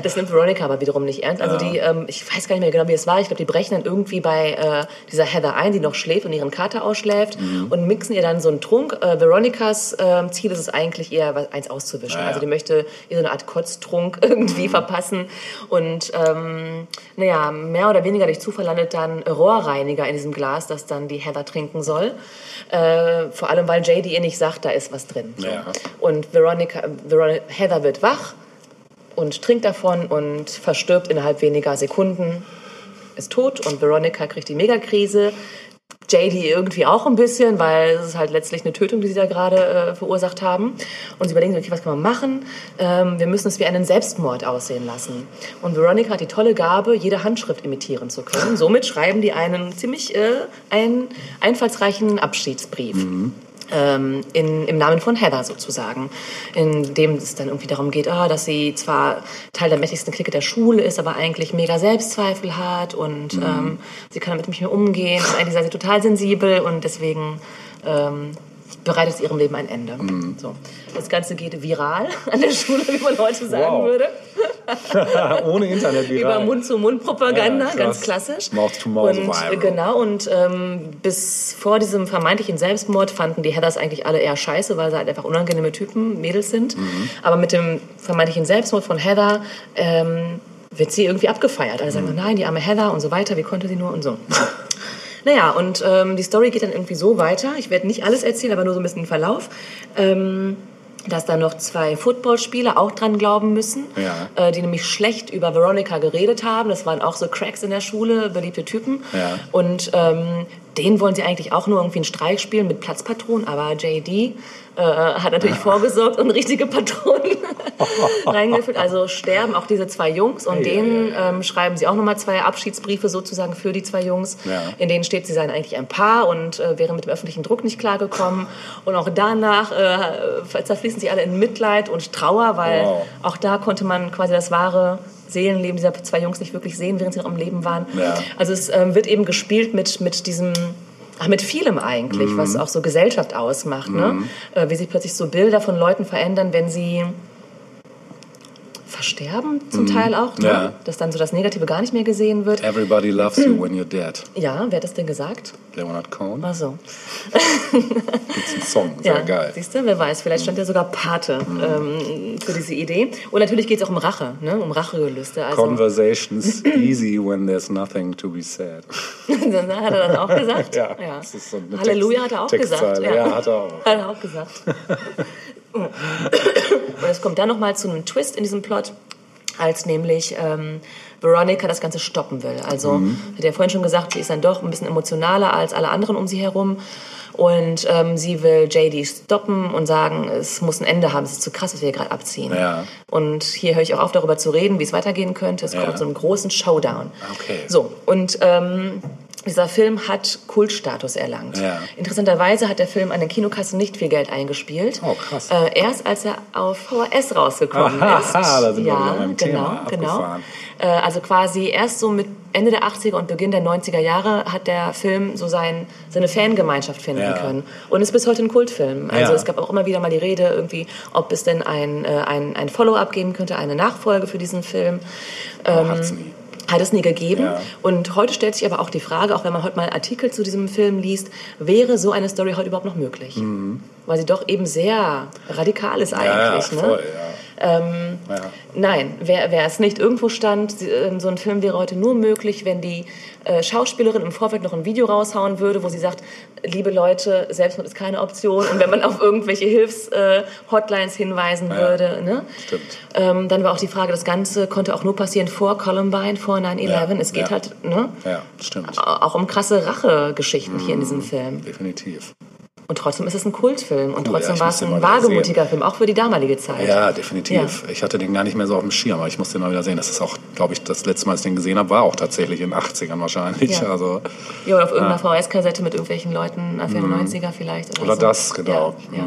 Speaker 1: das nimmt Veronica aber wiederum nicht ernst. Also die, ähm, ich weiß gar nicht mehr genau, wie es war. Ich glaube, die brechen dann irgendwie bei äh, dieser Heather ein, die noch schläft und ihren Kater ausschläft
Speaker 2: Mhm.
Speaker 1: und mixen ihr dann so einen Trunk. Äh, Veronicas ähm, Ziel ist es eigentlich eher, was- eins auszuwischen.
Speaker 2: Ja, ja.
Speaker 1: Also die möchte ihr so eine Art Kotztrunk irgendwie verpassen. Und ähm, naja, mehr oder weniger durch Zufall landet dann Rohrreiniger in diesem Glas, das dann die Heather trinken soll. Äh, vor allem, weil JD ihr nicht sagt, da ist was drin.
Speaker 2: Ja.
Speaker 1: Und Veronica, Veronica, Heather wird wach und trinkt davon und verstirbt innerhalb weniger Sekunden, ist tot und Veronica kriegt die Megakrise. JD irgendwie auch ein bisschen, weil es ist halt letztlich eine Tötung, die sie da gerade äh, verursacht haben. Und sie überlegen, sich, okay, was kann man machen? Ähm, wir müssen es wie einen Selbstmord aussehen lassen. Und Veronica hat die tolle Gabe, jede Handschrift imitieren zu können. Somit schreiben die einen ziemlich äh, einen einfallsreichen Abschiedsbrief ähm, in, im Namen von Heather sozusagen, in dem es dann irgendwie darum geht, ah, dass sie zwar Teil der mächtigsten Clique der Schule ist, aber eigentlich mega Selbstzweifel hat und ähm, sie kann damit nicht mehr umgehen. Und eigentlich sei sie total sensibel und deswegen ähm, bereitet ihrem Leben ein Ende. So. Das Ganze geht viral an der Schule, wie man heute sagen
Speaker 2: Wow.
Speaker 1: würde.
Speaker 2: Ohne Internet
Speaker 1: Über
Speaker 2: viral.
Speaker 1: Mund-zu-Mund-Propaganda,
Speaker 2: Ja,
Speaker 1: ganz klassisch.
Speaker 2: Mouth-to-mouth viral.
Speaker 1: äh, Genau, und ähm, bis vor diesem vermeintlichen Selbstmord fanden die Heathers eigentlich alle eher scheiße, weil sie halt einfach unangenehme Typen, Mädels sind.
Speaker 2: Mhm.
Speaker 1: Aber mit dem vermeintlichen Selbstmord von Heather ähm, wird sie irgendwie abgefeiert. Alle sagen,
Speaker 2: Mhm.
Speaker 1: nein, die arme Heather und so weiter, wie konnte sie nur und so. Naja, und ähm, die Story geht dann irgendwie so weiter. Ich werde nicht alles erzählen, aber nur so ein bisschen den Verlauf. Ähm, dass da noch zwei Footballspieler auch dran glauben müssen,
Speaker 2: Ja.
Speaker 1: äh, die nämlich schlecht über Veronica geredet haben. Das waren auch so Cracks in der Schule, beliebte Typen.
Speaker 2: Ja.
Speaker 1: Und ähm, denen wollen sie eigentlich auch nur irgendwie einen Streich spielen mit Platzpatronen, aber JD äh, hat natürlich vorgesorgt und richtige Patronen reingefüllt. Also sterben auch diese zwei Jungs und
Speaker 2: Ei,
Speaker 1: denen
Speaker 2: ei,
Speaker 1: ähm, schreiben sie auch nochmal zwei Abschiedsbriefe sozusagen für die zwei Jungs,
Speaker 2: Ja.
Speaker 1: in denen steht, sie seien eigentlich ein Paar und äh, wären mit dem öffentlichen Druck nicht klargekommen. Und auch danach äh, zerfließen sie alle in Mitleid und Trauer, weil
Speaker 2: Wow.
Speaker 1: auch da konnte man quasi das wahre Seelenleben dieser zwei Jungs nicht wirklich sehen, während sie noch am Leben waren.
Speaker 2: Ja.
Speaker 1: Also es ähm, wird eben gespielt mit, mit diesem ach, mit vielem eigentlich,
Speaker 2: Mhm.
Speaker 1: was auch so Gesellschaft ausmacht. Ne? Äh, wie sich plötzlich so Bilder von Leuten verändern, wenn sie versterben, zum Teil auch. Ne?
Speaker 2: Mhm. Ja.
Speaker 1: Dass dann so das Negative gar nicht mehr gesehen wird.
Speaker 2: Everybody loves you when you're dead.
Speaker 1: Ja, wer hat das denn gesagt?
Speaker 2: Leonard Cohen.
Speaker 1: Ach so.
Speaker 2: Gibt's einen Song, sehr
Speaker 1: Ja,
Speaker 2: geil.
Speaker 1: siehst du, wer weiß, vielleicht stand ja sogar Pate ähm, für diese Idee. Und natürlich geht es auch um Rache, ne? um Rachegelüste. Also,
Speaker 2: Conversations easy when there's nothing to be said.
Speaker 1: hat er das auch gesagt?
Speaker 2: Ja, das ist so eine
Speaker 1: Halleluja
Speaker 2: Text-
Speaker 1: hat er auch
Speaker 2: Textzeile.
Speaker 1: gesagt.
Speaker 2: Ja, hat er auch.
Speaker 1: Hat er auch gesagt. Und es kommt dann nochmal zu einem Twist in diesem Plot, als nämlich ähm, Veronica das Ganze stoppen will. Also,
Speaker 2: Mhm.
Speaker 1: hat ja vorhin schon gesagt, sie ist dann doch ein bisschen emotionaler als alle anderen um sie herum. Und ähm, sie will JD stoppen und sagen, es muss ein Ende haben, es ist zu krass, was wir hier gerade abziehen.
Speaker 2: Ja.
Speaker 1: Und hier höre ich auch auf, darüber zu reden, wie es weitergehen könnte. Es
Speaker 2: Ja.
Speaker 1: kommt zu einem großen Showdown.
Speaker 2: Okay.
Speaker 1: So, und ähm, dieser Film hat Kultstatus erlangt.
Speaker 2: Ja.
Speaker 1: Interessanterweise hat der Film an den Kinokassen nicht viel Geld eingespielt.
Speaker 2: Oh, krass.
Speaker 1: Äh, erst als er auf VHS rausgekommen
Speaker 2: Aha,
Speaker 1: ist.
Speaker 2: da sind wir
Speaker 1: ja,
Speaker 2: wieder beim
Speaker 1: genau,
Speaker 2: Thema.
Speaker 1: genau.
Speaker 2: Abgefahren.
Speaker 1: Äh, also quasi erst so mit Ende der 80er und Beginn der 90er Jahre hat der Film so sein, seine Fangemeinschaft finden
Speaker 2: Ja.
Speaker 1: können. Und ist bis heute ein Kultfilm. Also
Speaker 2: Ja.
Speaker 1: es gab auch immer wieder mal die Rede, irgendwie, ob es denn ein, äh, ein, ein Follow-up geben könnte, eine Nachfolge für diesen Film. Ähm,
Speaker 2: Hat's nie.
Speaker 1: Hat es nie gegeben.
Speaker 2: Ja.
Speaker 1: Und heute stellt sich aber auch die Frage, auch wenn man heute mal Artikel zu diesem Film liest, wäre so eine Story heute überhaupt noch möglich? Weil sie doch eben sehr radikal ist
Speaker 2: Mhm. Ja,
Speaker 1: eigentlich. ne?
Speaker 2: voll, ja. ja.
Speaker 1: Nein, wäre wär es nicht irgendwo stand, ähm, so ein Film wäre heute nur möglich, wenn die äh, Schauspielerin im Vorfeld noch ein Video raushauen würde, wo sie sagt, liebe Leute, Selbstmord ist keine Option. Und wenn man auf irgendwelche Hilfs-Hotlines hinweisen
Speaker 2: Ja,
Speaker 1: würde. Ne?
Speaker 2: stimmt.
Speaker 1: Ähm, dann war auch die Frage, das Ganze konnte auch nur passieren vor Columbine, vor 9-11.
Speaker 2: Ja,
Speaker 1: es geht
Speaker 2: ja.
Speaker 1: halt ne?
Speaker 2: Ja, stimmt.
Speaker 1: auch um krasse Rachegeschichten hier in
Speaker 2: Mhm.
Speaker 1: diesem Film.
Speaker 2: Definitiv.
Speaker 1: Und trotzdem ist es ein Kultfilm. Und
Speaker 2: Cool, ja,
Speaker 1: trotzdem
Speaker 2: ich
Speaker 1: war es
Speaker 2: den
Speaker 1: ein wagemutiger Film, auch für die damalige Zeit.
Speaker 2: Ja, definitiv. Ich hatte den gar nicht mehr so auf dem Schirm, aber ich muss den mal wieder sehen. Das ist auch, glaube ich, das letzte Mal, als ich den gesehen habe, war auch tatsächlich in den 80ern wahrscheinlich.
Speaker 1: Ja.
Speaker 2: Also,
Speaker 1: Ja, oder auf irgendeiner VHS-Kassette mit irgendwelchen Leuten, Anfang der 90er vielleicht. Oder,
Speaker 2: Oder
Speaker 1: so.
Speaker 2: das, genau.
Speaker 1: Ja, ja.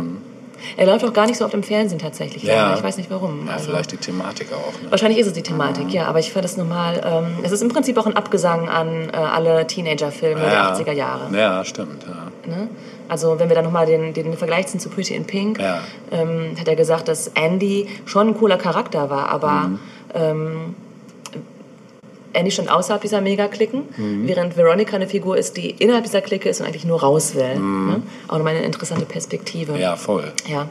Speaker 1: Er läuft auch gar nicht so oft im Fernsehen tatsächlich.
Speaker 2: Ja.
Speaker 1: Ich weiß nicht warum.
Speaker 2: ja,
Speaker 1: Also,
Speaker 2: vielleicht die Thematik auch. Ne?
Speaker 1: Wahrscheinlich ist es die Thematik, ja. Aber ich fand es normal. Ähm, es ist im Prinzip auch ein Abgesang an äh, alle Teenager-Filme
Speaker 2: Ja.
Speaker 1: der 80er Jahre.
Speaker 2: Ja, stimmt. Ja.
Speaker 1: Ne? Also wenn wir dann nochmal den, den Vergleich ziehen zu Pretty in Pink,
Speaker 4: Ja.
Speaker 1: ähm, hat er gesagt, dass Andy schon ein cooler Charakter war, aber
Speaker 4: Mhm.
Speaker 1: ähm, Andy stand außerhalb dieser Megaklicken,
Speaker 4: Mhm.
Speaker 1: während Veronica eine Figur ist, die innerhalb dieser Clique ist und eigentlich nur raus will. Ne? Auch nochmal eine interessante Perspektive.
Speaker 4: Mhm. Ja, voll.
Speaker 1: Ja,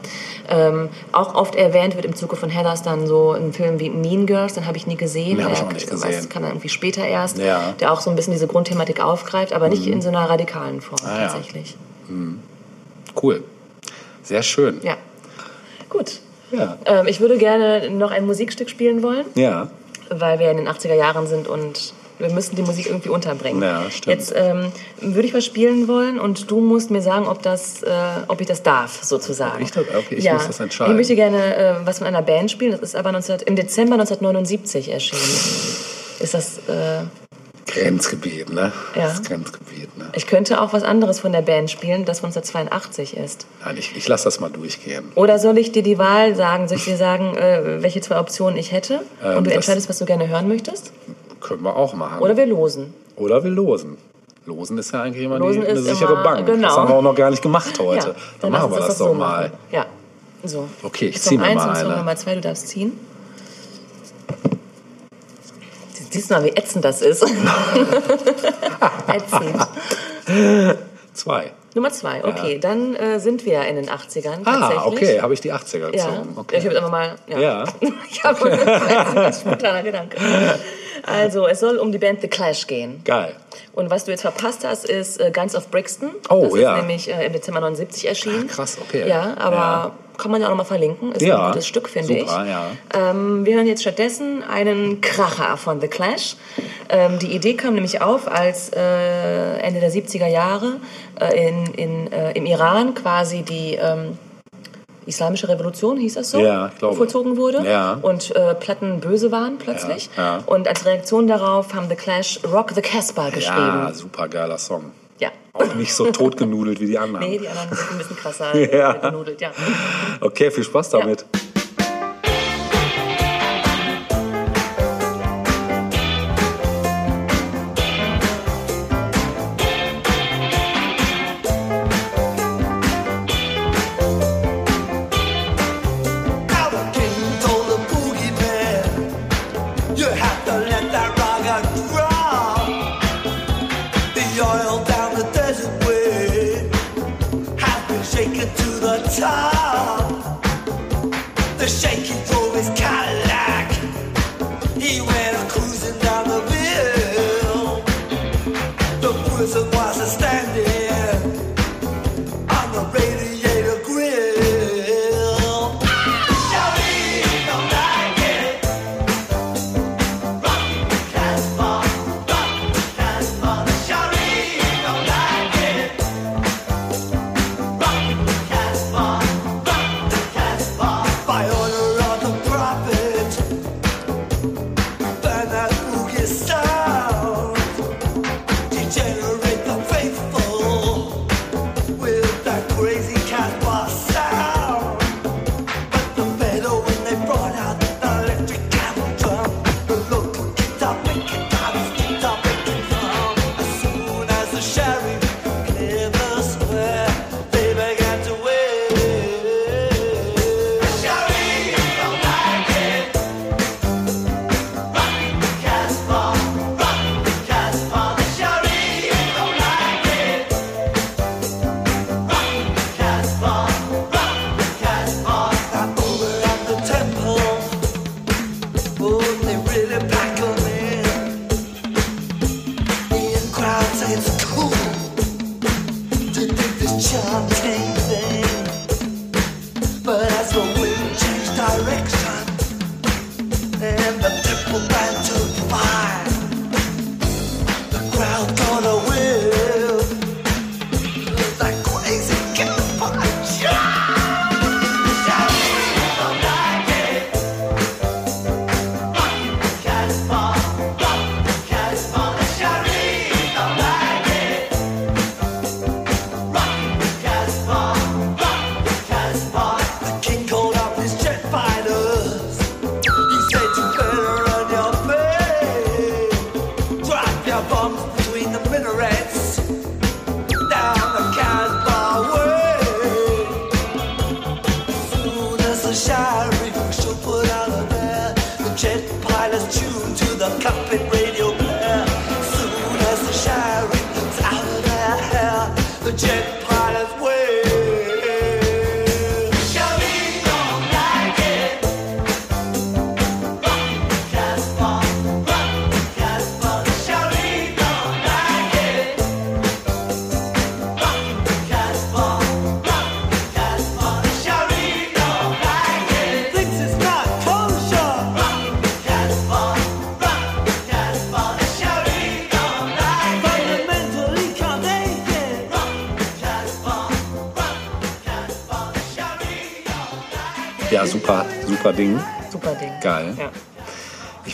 Speaker 1: ähm, auch oft erwähnt wird im Zuge von Heathers dann so ein Film wie Mean Girls, den habe ich nie gesehen.
Speaker 4: Nee, hab ich
Speaker 1: Der
Speaker 4: auch nicht
Speaker 1: weiß,
Speaker 4: gesehen.
Speaker 1: kann er irgendwie später erst,
Speaker 4: Ja. Mhm.
Speaker 1: der auch so ein bisschen diese Grundthematik aufgreift, aber nicht in so einer radikalen Form
Speaker 4: Ah, ja.
Speaker 1: tatsächlich.
Speaker 4: Cool. Sehr schön.
Speaker 1: Ja, gut.
Speaker 4: Ja.
Speaker 1: Ähm, ich würde gerne noch ein Musikstück spielen wollen,
Speaker 4: Ja.
Speaker 1: Weil wir in den 80er Jahren sind und wir müssen die Musik irgendwie unterbringen.
Speaker 4: Ja, stimmt.
Speaker 1: Jetzt ähm, würde ich was spielen wollen und du musst mir sagen, ob, das, äh, ob ich das darf, sozusagen.
Speaker 4: Ich okay, ich
Speaker 1: ja.
Speaker 4: muss das entscheiden.
Speaker 1: Ich möchte gerne äh, was von einer Band spielen. Das ist aber 19, im Dezember 1979 erschienen. Ist das... Äh,
Speaker 4: Grenzgebiet, ne?
Speaker 1: Ja.
Speaker 4: Das Grenzgebiet, ne?
Speaker 1: ich könnte auch was anderes von der Band spielen, das von 1982 ist.
Speaker 4: Nein, ich, ich lasse das mal durchgehen.
Speaker 1: Oder soll ich dir die Wahl sagen? Soll ich dir sagen, äh, welche zwei Optionen ich hätte?
Speaker 4: Ähm,
Speaker 1: und du
Speaker 4: das-
Speaker 1: entscheidest, was du gerne hören möchtest?
Speaker 4: Können wir auch machen.
Speaker 1: Oder wir losen.
Speaker 4: Oder wir losen. Losen ist ja eigentlich immer die, eine sichere
Speaker 1: immer-
Speaker 4: Bank.
Speaker 1: genau.
Speaker 4: Das haben wir auch noch gar nicht gemacht heute.
Speaker 1: Ja,
Speaker 4: dann
Speaker 1: lass
Speaker 4: machen wir
Speaker 1: uns
Speaker 4: das, doch
Speaker 1: so
Speaker 4: mal.
Speaker 1: machen. Ja, so.
Speaker 4: Okay, ich
Speaker 1: Song
Speaker 4: zieh mir
Speaker 1: eins
Speaker 4: mal
Speaker 1: und Song
Speaker 4: eine.
Speaker 1: Nummer zwei, du darfst ziehen. Siehst du mal, wie ätzend das ist. ätzend.
Speaker 4: Zwei.
Speaker 1: Nummer zwei, okay. Dann äh, sind wir in den 80ern
Speaker 4: Ah, okay, habe ich die 80er
Speaker 1: Ja,
Speaker 4: gezogen.
Speaker 1: ich
Speaker 4: Okay.
Speaker 1: habe jetzt einfach mal. Ja.
Speaker 4: Ja.
Speaker 1: ich habe ein spontaner Gedanke. Also, es soll um die Band The Clash gehen.
Speaker 4: Geil.
Speaker 1: Und was du jetzt verpasst hast, ist äh, Guns of Brixton.
Speaker 4: Oh,
Speaker 1: das ist
Speaker 4: ja.
Speaker 1: nämlich äh, im Dezember 79 erschienen.
Speaker 4: Ah, krass, okay.
Speaker 1: Ja, aber
Speaker 4: Ja.
Speaker 1: kann man ja auch nochmal verlinken. Ist
Speaker 4: Ja,
Speaker 1: ein gutes Stück, finde
Speaker 4: super,
Speaker 1: ich.
Speaker 4: ja.
Speaker 1: Ähm, wir hören jetzt stattdessen einen Kracher von The Clash. Ähm, die Idee kam nämlich auf, als äh, Ende der 70er Jahre äh, in, in, äh, im Iran quasi die ähm, Islamische Revolution, hieß das so?
Speaker 4: Ja.
Speaker 1: Vollzogen wurde.
Speaker 4: Ja.
Speaker 1: Und äh, Platten böse waren plötzlich.
Speaker 4: Ja.
Speaker 1: Und als Reaktion darauf haben The Clash Rock the Casbah geschrieben.
Speaker 4: Ja, super geiler Song.
Speaker 1: Ja.
Speaker 4: Auch nicht so totgenudelt wie die anderen.
Speaker 1: Nee, die anderen sind ein bisschen krasser
Speaker 4: Ja.
Speaker 1: genudelt, ja.
Speaker 4: Okay, viel Spaß damit.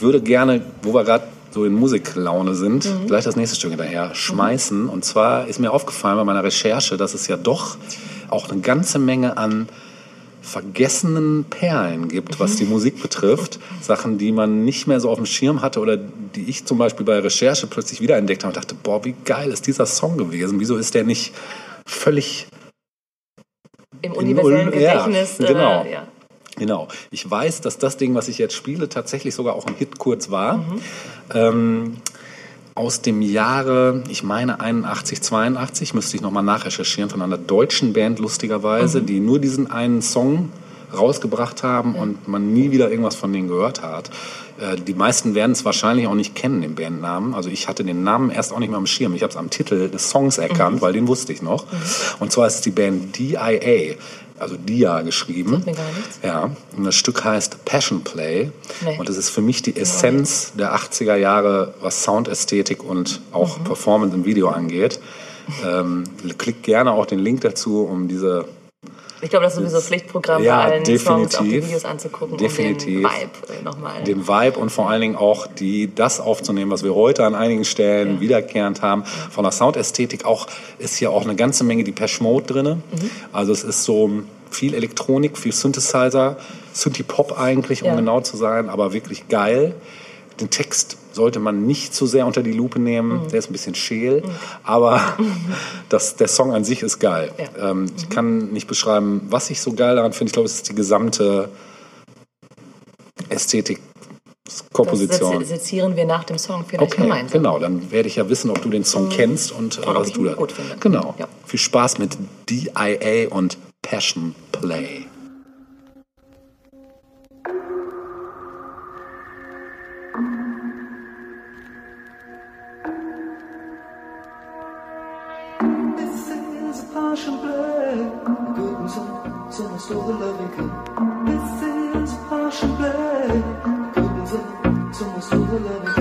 Speaker 2: Ich würde gerne, wo wir gerade so in Musiklaune sind,
Speaker 1: Mhm.
Speaker 2: gleich das nächste Stück hinterher schmeißen. Und zwar ist mir aufgefallen bei meiner Recherche, dass es ja doch auch eine ganze Menge an vergessenen Perlen gibt, was
Speaker 1: Mhm.
Speaker 2: die Musik betrifft. Sachen, die man nicht mehr so auf dem Schirm hatte oder die ich zum Beispiel bei Recherche plötzlich wiederentdeckt habe und dachte, boah, wie geil ist dieser Song gewesen? Wieso ist der nicht völlig
Speaker 1: Im universellen
Speaker 2: ja,
Speaker 1: Gedächtnis.
Speaker 2: genau.
Speaker 1: Äh, ja.
Speaker 2: Genau. Ich weiß, dass das Ding, was ich jetzt spiele, tatsächlich sogar auch ein Hit kurz war. Ähm, aus dem Jahre, ich meine 81, 82, müsste ich nochmal nachrecherchieren, von einer deutschen Band lustigerweise, die nur diesen einen Song rausgebracht haben und man nie wieder irgendwas von denen gehört hat. Äh, die meisten werden es wahrscheinlich auch nicht kennen, den Bandnamen. Also ich hatte den Namen erst auch nicht mehr am Schirm. Ich habe es am Titel des Songs erkannt, weil den wusste ich noch. Und zwar ist es die Band DIA, also Dia geschrieben.
Speaker 1: Mir gar nichts.
Speaker 2: Ja, und das Stück heißt Passion Play.
Speaker 1: Nee.
Speaker 2: Und das ist für mich die Essenz der 80er Jahre, was Soundästhetik und auch
Speaker 1: Mhm.
Speaker 2: Performance im Video angeht. Ähm, klick gerne auch den Link dazu, um diese
Speaker 1: Ich glaube, das ist sowieso Pflichtprogramm
Speaker 2: Ja,
Speaker 1: allen Songs, auch die
Speaker 2: definitiv.
Speaker 1: Videos anzugucken
Speaker 2: Definitiv.
Speaker 1: und den Vibe äh, nochmal.
Speaker 2: den Vibe und vor allen Dingen auch die, das aufzunehmen, was wir heute an einigen Stellen wiederkehrend haben. Von der Soundästhetik auch, ist hier auch eine ganze Menge die Mode drinne.
Speaker 1: Mhm.
Speaker 2: Also es ist so viel Elektronik, viel Synthesizer, Synthie-Pop eigentlich, um
Speaker 1: Ja.
Speaker 2: genau zu sein, aber wirklich geil. Den Text sollte man nicht zu sehr unter die Lupe nehmen,
Speaker 1: Mhm.
Speaker 2: der ist ein bisschen scheel, aber das, der Song an sich ist geil.
Speaker 1: Ja.
Speaker 2: Ähm, ich kann nicht beschreiben, was ich so geil daran finde. Ich glaube, es ist die gesamte Ästhetik,
Speaker 1: das
Speaker 2: Komposition.
Speaker 1: sezi- sezieren wir nach dem Song vielleicht
Speaker 2: Okay,
Speaker 1: gemeinsam.
Speaker 2: genau. Dann werde ich ja wissen, ob du den Song kennst und äh, was du da. Genau.
Speaker 1: Ja.
Speaker 2: Viel Spaß mit DIA und Passion Play.
Speaker 4: Is a passion play. Good and some, some is all the loving good. This is a passion play. Good and some, some is all the loving good.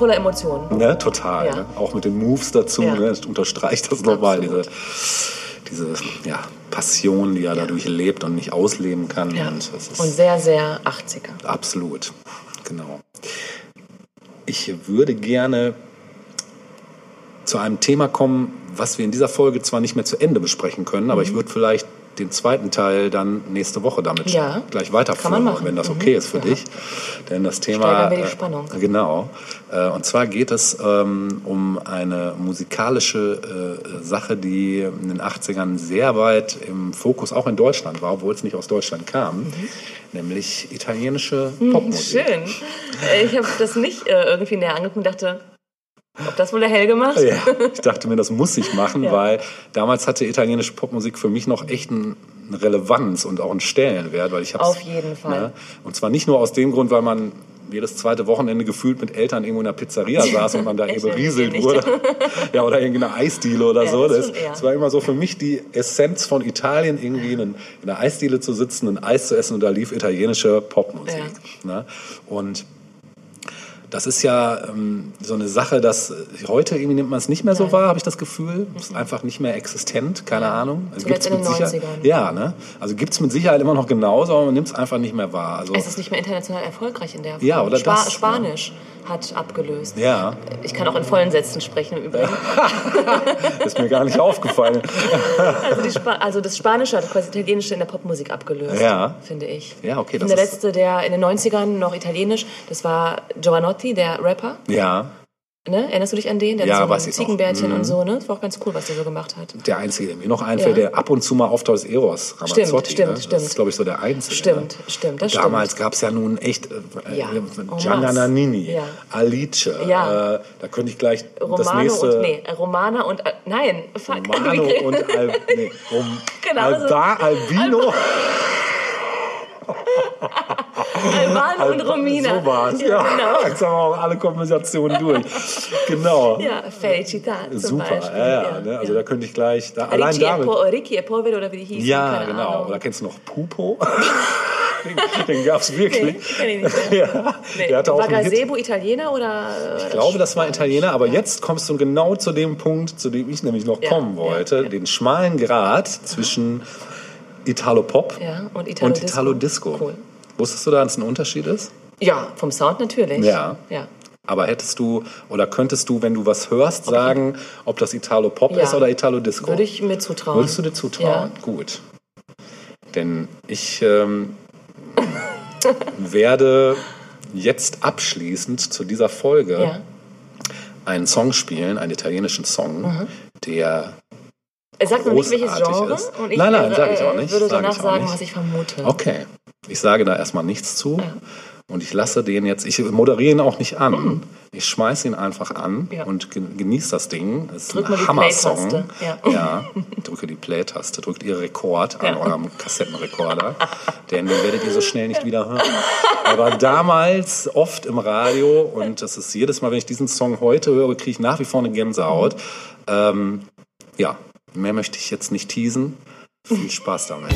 Speaker 1: Voller, Emotionen.
Speaker 2: Ne, total.
Speaker 1: Ja.
Speaker 2: Ne? Auch mit den Moves dazu,
Speaker 1: Ja.
Speaker 2: ne? das unterstreicht das nochmal, diese, diese ja, Passion, die er dadurch lebt und nicht ausleben kann.
Speaker 1: Ja.
Speaker 2: Und
Speaker 1: Und sehr, sehr 80er.
Speaker 2: absolut. Genau. Ich würde gerne zu einem Thema kommen, was wir in dieser Folge zwar nicht mehr zu Ende besprechen können, aber ich würde vielleicht den zweiten Teil dann nächste Woche damit
Speaker 1: Mhm. Ja.
Speaker 2: gleich weiterführen, wenn das
Speaker 1: Mhm.
Speaker 2: okay ist für
Speaker 1: Ja.
Speaker 2: dich. Denn das Thema.
Speaker 1: Die
Speaker 2: äh,
Speaker 1: Spannung.
Speaker 2: Genau. Äh, Und zwar geht es ähm, um eine musikalische äh, Sache, die in den 80ern sehr weit im Fokus auch in Deutschland war, obwohl es nicht aus Deutschland kam, nämlich italienische Popmusik.
Speaker 1: Schön. Äh, Ich habe das nicht äh, irgendwie näher angeguckt und dachte, ob das wohl der Helge macht?
Speaker 2: Ja, ich dachte mir, das muss ich machen,
Speaker 1: Ja.
Speaker 2: weil damals hatte italienische Popmusik für mich noch echt ein- eine Relevanz und auch einen Stellenwert, weil ich hab's,
Speaker 1: Auf jeden Fall.
Speaker 2: Ne, und zwar nicht nur aus dem Grund, weil man jedes zweite Wochenende gefühlt mit Eltern irgendwo in einer Pizzeria saß und man da eben berieselt wurde. Ja, oder irgendeine Eisdiele oder
Speaker 1: Ja,
Speaker 2: so.
Speaker 1: das
Speaker 2: Das, war immer so für mich die Essenz von Italien, irgendwie in, in einer Eisdiele zu sitzen, ein Eis zu essen und da lief italienische Popmusik. Ne? Und das ist ja ähm, so eine Sache, dass heute irgendwie nimmt man es nicht mehr so
Speaker 1: Nein.
Speaker 2: wahr, habe ich das Gefühl. Es ist einfach nicht mehr existent, keine Ahnung. Also gibt's
Speaker 1: in den
Speaker 2: mit Sicherheit,
Speaker 1: 90ern.
Speaker 2: Ja, ne? Also gibt es mit Sicherheit immer noch genauso, aber man nimmt es einfach nicht mehr wahr. Also,
Speaker 1: Es ist nicht mehr international erfolgreich in der Form.
Speaker 2: Ja, oder
Speaker 1: Spa
Speaker 2: das?
Speaker 1: Spanisch hat abgelöst.
Speaker 2: ja,
Speaker 1: Ich kann auch in vollen Sätzen sprechen im Übrigen.
Speaker 2: ist mir gar nicht aufgefallen.
Speaker 1: Also, also das Spanische hat quasi Italienische in der Popmusik abgelöst,
Speaker 2: Ja.
Speaker 1: finde ich.
Speaker 2: Ja, okay, das
Speaker 1: der letzte, der in den 90ern noch Italienisch, das war Giovanotti, der Rapper.
Speaker 2: Ja,
Speaker 1: Ne? Erinnerst du dich an den? Der
Speaker 2: Ja,
Speaker 1: so
Speaker 2: weiß.
Speaker 1: Ziegenbärtchen
Speaker 2: Mhm.
Speaker 1: und so, ne? Das war auch ganz cool, was der so gemacht hat.
Speaker 2: der Einzige, der mir noch einfällt,
Speaker 1: Ja.
Speaker 2: der ab und zu mal auftaucht, ist Eros Ramazzotti.
Speaker 1: Stimmt, stimmt,
Speaker 2: ne? Das
Speaker 1: stimmt.
Speaker 2: ist, glaube ich, so der Einzige.
Speaker 1: Stimmt,
Speaker 2: ne?
Speaker 1: stimmt, das
Speaker 2: Damals gab es ja nun echt äh,
Speaker 1: Ja,
Speaker 2: äh,
Speaker 1: en
Speaker 2: Gianna
Speaker 1: masse.
Speaker 2: Nannini,
Speaker 1: Ja.
Speaker 2: Alice.
Speaker 1: Ja.
Speaker 2: Äh, da könnte ich gleich das
Speaker 1: Romano
Speaker 2: nächste...
Speaker 1: und, nee, Romana und, äh, nein, fuck.
Speaker 2: Romano und Al, nee, Rom,
Speaker 1: Genau
Speaker 2: Alba, Albino.
Speaker 1: Albano und Romina.
Speaker 2: So war's, ja.
Speaker 1: Ja, genau.
Speaker 2: Jetzt haben wir auch alle Kombinationen durch. Genau.
Speaker 1: Ja, Felicità zum
Speaker 2: Super,
Speaker 1: Beispiel.
Speaker 2: ja, ja, ne? also da könnte ich gleich, da, allein damit.
Speaker 1: po Ricci e Povero oder wie die hießen.
Speaker 2: Ja, genau.
Speaker 1: Ahnung.
Speaker 2: Oder kennst du noch Pupo? den den gab es wirklich.
Speaker 1: Nee, ich nicht
Speaker 2: ja,
Speaker 1: Nee.
Speaker 2: der hatte auch
Speaker 1: war
Speaker 2: Hit.
Speaker 1: Gazebo Italiener oder?
Speaker 2: Ich glaube, das war Italiener, aber jetzt kommst du genau zu dem Punkt, zu dem ich nämlich noch
Speaker 1: Ja,
Speaker 2: kommen
Speaker 1: ja,
Speaker 2: wollte.
Speaker 1: ja.
Speaker 2: Den schmalen Grad zwischen Italo-Pop
Speaker 1: Ja, und Italo
Speaker 2: und
Speaker 1: Disco.
Speaker 2: Italo-Disco.
Speaker 1: Cool.
Speaker 2: Wusstest du da, dass es ein Unterschied ist?
Speaker 1: Ja, vom Sound natürlich.
Speaker 2: Ja.
Speaker 1: ja.
Speaker 2: Aber hättest du oder könntest du, wenn du was hörst, sagen, ob das Italo-Pop
Speaker 1: Ja.
Speaker 2: ist oder Italo-Disco?
Speaker 1: Würde ich mir zutrauen.
Speaker 2: Würdest du dir zutrauen? Gut. Denn ich ähm, werde jetzt abschließend zu dieser Folge
Speaker 1: Ja.
Speaker 2: einen Song spielen, einen italienischen Song,
Speaker 1: Mhm.
Speaker 2: der
Speaker 1: Er sagt noch nicht, welches Genre.
Speaker 2: ist.
Speaker 1: Und ich
Speaker 2: Nein, nein,
Speaker 1: äh,
Speaker 2: sag ich auch nicht,
Speaker 1: würde
Speaker 2: sag
Speaker 1: danach
Speaker 2: ich auch
Speaker 1: sagen, was ich vermute.
Speaker 2: Okay. Ich sage da erstmal nichts zu. Und ich lasse den jetzt, ich moderiere ihn auch nicht an. Ich schmeiße ihn einfach an
Speaker 1: Ja.
Speaker 2: und gen- genieße das Ding. Das ist
Speaker 1: Drück
Speaker 2: ein Hammer-Song.
Speaker 1: Ja.
Speaker 2: ja, drücke die Play-Taste, drückt ihr Rekord an
Speaker 1: Ja.
Speaker 2: eurem Kassettenrekorder. denn den werdet ihr so schnell nicht wieder hören. Er war damals oft im Radio und das ist jedes Mal, wenn ich diesen Song heute höre, kriege ich nach wie vor eine Gänsehaut. Ähm, ja, mehr möchte ich jetzt nicht teasen. Viel Spaß damit.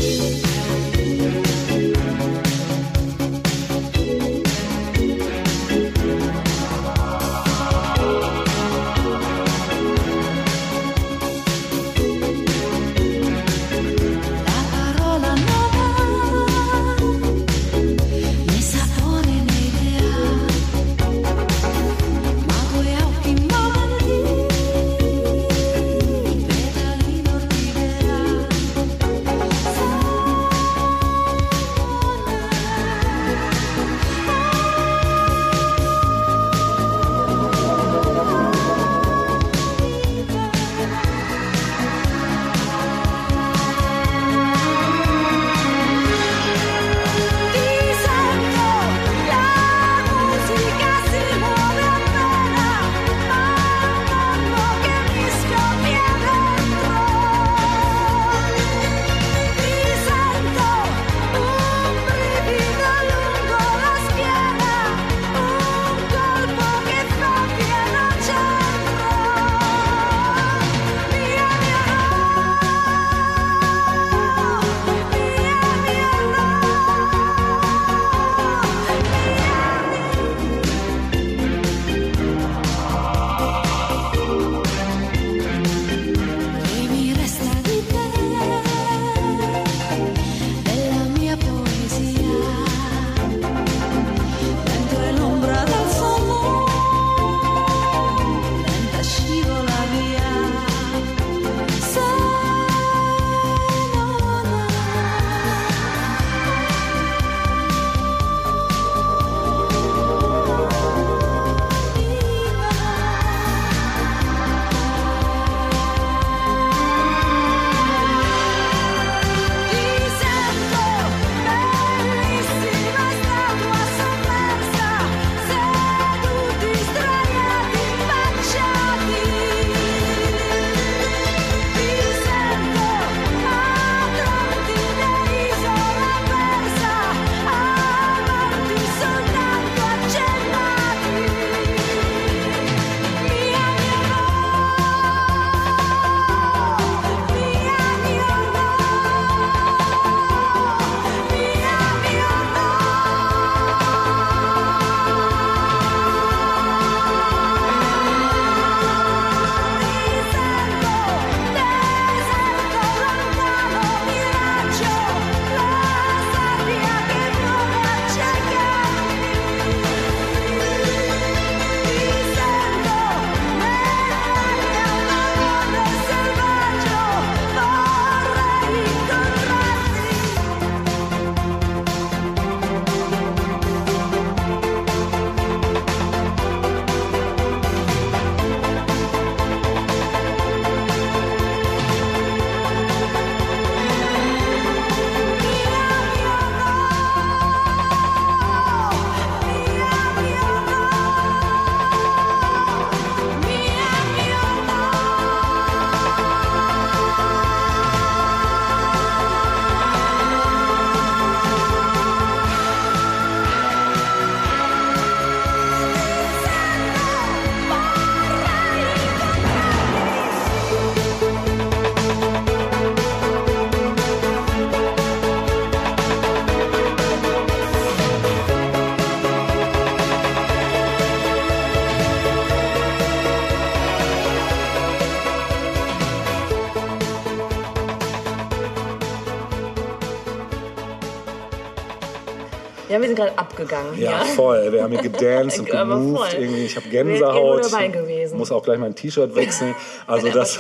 Speaker 1: Abgegangen.
Speaker 2: Ja,
Speaker 1: Ja,
Speaker 2: voll. Wir haben hier gedanced und gemoved. Irgendwie. Ich habe Gänsehaut.
Speaker 1: gewesen.
Speaker 2: Muss auch gleich mein T-Shirt wechseln. Also
Speaker 1: Aber
Speaker 2: das,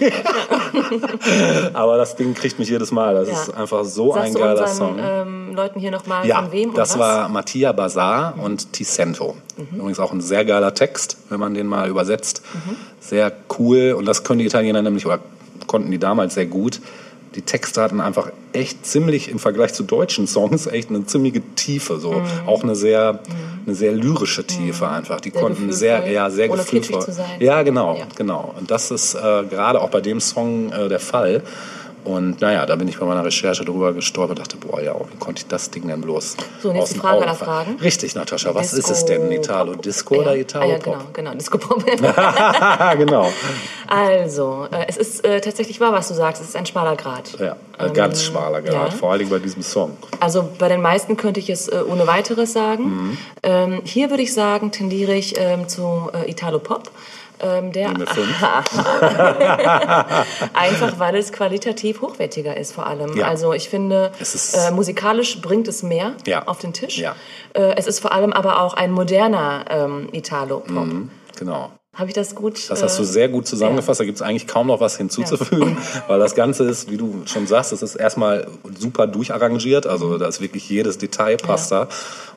Speaker 2: aber das Ding kriegt mich jedes Mal. Das
Speaker 1: Ja.
Speaker 2: ist einfach so ein
Speaker 1: Sagst du
Speaker 2: geiler
Speaker 1: unseren
Speaker 2: Song.
Speaker 1: ähm, Leuten hier nochmal
Speaker 2: Ja,
Speaker 1: von wem und
Speaker 2: das
Speaker 1: was? Mhm.
Speaker 2: war Mattia Bazar und Ticento. Übrigens auch ein sehr geiler Text, wenn man den mal übersetzt.
Speaker 1: Mhm.
Speaker 2: Sehr cool und das können die Italiener nämlich, oder konnten die damals sehr gut. Die Texte hatten einfach echt ziemlich im Vergleich zu deutschen Songs echt eine ziemliche Tiefe, so
Speaker 1: Mhm.
Speaker 2: auch eine sehr, eine sehr lyrische Tiefe einfach. Die
Speaker 1: Sehr
Speaker 2: konnten sehr, ja, sehr
Speaker 1: ohne
Speaker 2: gefühlvoll.
Speaker 1: zu sein.
Speaker 2: Ja, genau,
Speaker 1: Ja.
Speaker 2: genau. Und das ist äh, gerade auch bei dem Song äh, der Fall. Und naja, da bin ich bei meiner Recherche drüber gestolpert und dachte, boah, ja, wie konnte ich das Ding denn bloß
Speaker 1: So, und jetzt
Speaker 2: aus
Speaker 1: die Frage aller? Fragen.
Speaker 2: Richtig, Natascha, was ist
Speaker 1: Disco
Speaker 2: es denn? Italo? Disco oder Italo
Speaker 1: ah, ja,
Speaker 2: Pop?
Speaker 1: genau, genau, Disco Pop.
Speaker 2: genau.
Speaker 1: also, äh, es ist äh, tatsächlich wahr, was du sagst, es ist ein schmaler Grad.
Speaker 2: Ja, ein ganz schmaler Grad,
Speaker 1: Ähm, ja.
Speaker 2: vor allen Dingen bei diesem Song.
Speaker 1: Also bei den meisten könnte ich es äh, ohne weiteres sagen.
Speaker 2: Mhm.
Speaker 1: Ähm, hier würde ich sagen, tendiere ich ähm, zu äh, Italo Pop. Ähm, der einfach, weil es qualitativ hochwertiger ist vor allem.
Speaker 2: Ja.
Speaker 1: Also ich finde, äh, musikalisch bringt es mehr
Speaker 2: Ja.
Speaker 1: auf den Tisch.
Speaker 2: Ja.
Speaker 1: Äh, es ist vor allem aber auch ein moderner ähm, Italo Pop.
Speaker 2: Genau.
Speaker 1: Habe ich das gut?
Speaker 2: Das hast du
Speaker 1: äh,
Speaker 2: sehr gut zusammengefasst. Da gibt es eigentlich kaum noch was hinzuzufügen, weil das Ganze ist, wie du schon sagst, es ist erstmal super durcharrangiert. Also da ist wirklich jedes Detail passt da.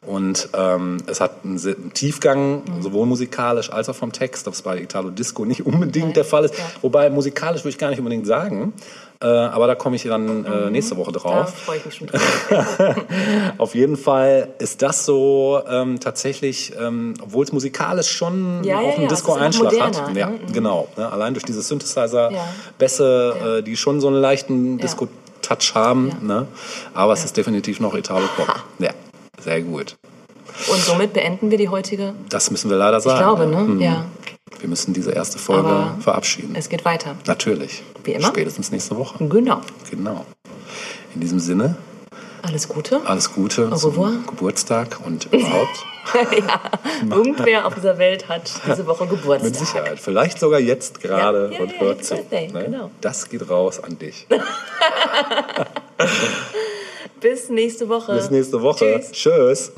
Speaker 2: Und ähm, es hat einen, Tiefgang, sowohl musikalisch als auch vom Text, was bei Italo Disco nicht unbedingt
Speaker 1: Nein.
Speaker 2: der Fall ist.
Speaker 1: Ja.
Speaker 2: Wobei musikalisch würde ich gar nicht unbedingt sagen. Äh, aber da komme ich dann äh, nächste Woche
Speaker 1: Da
Speaker 2: drauf.
Speaker 1: freue ich mich schon drauf.
Speaker 2: Auf jeden Fall ist das so ähm, tatsächlich, ähm, obwohl es musikalisch schon
Speaker 1: Ja,
Speaker 2: auch einen
Speaker 1: ja,
Speaker 2: Disco-Einschlag hat. Ja,
Speaker 1: ne? Mhm.
Speaker 2: genau. Ne? Allein durch diese Synthesizer,
Speaker 1: Ja.
Speaker 2: Äh, die schon so einen leichten. Disco-Touch haben. Ne? Aber es ist definitiv noch Italo-Pop. Ja, sehr gut.
Speaker 1: Und somit beenden wir die heutige.
Speaker 2: Das müssen wir leider
Speaker 1: Ich
Speaker 2: sagen.
Speaker 1: glaube, ne?
Speaker 2: Mhm.
Speaker 1: Ja.
Speaker 2: Wir müssen diese erste Folge
Speaker 1: Aber
Speaker 2: verabschieden.
Speaker 1: Es geht weiter.
Speaker 2: Natürlich.
Speaker 1: Wie immer.
Speaker 2: Spätestens nächste Woche.
Speaker 1: Genau.
Speaker 2: Genau. In diesem Sinne,
Speaker 1: Alles Gute.
Speaker 2: alles Gute
Speaker 1: Au revoir.
Speaker 2: zum Geburtstag und überhaupt.
Speaker 1: ja. Irgendwer auf dieser Welt hat diese Woche Geburtstag.
Speaker 2: Mit Sicherheit. Vielleicht sogar jetzt gerade
Speaker 1: Ja, ja,
Speaker 2: und
Speaker 1: ja,
Speaker 2: hört zu.
Speaker 1: Birthday,
Speaker 2: ne?
Speaker 1: genau.
Speaker 2: Das geht raus an dich.
Speaker 1: Bis nächste Woche.
Speaker 2: Bis nächste Woche.
Speaker 1: Tschüss.
Speaker 2: Tschüss.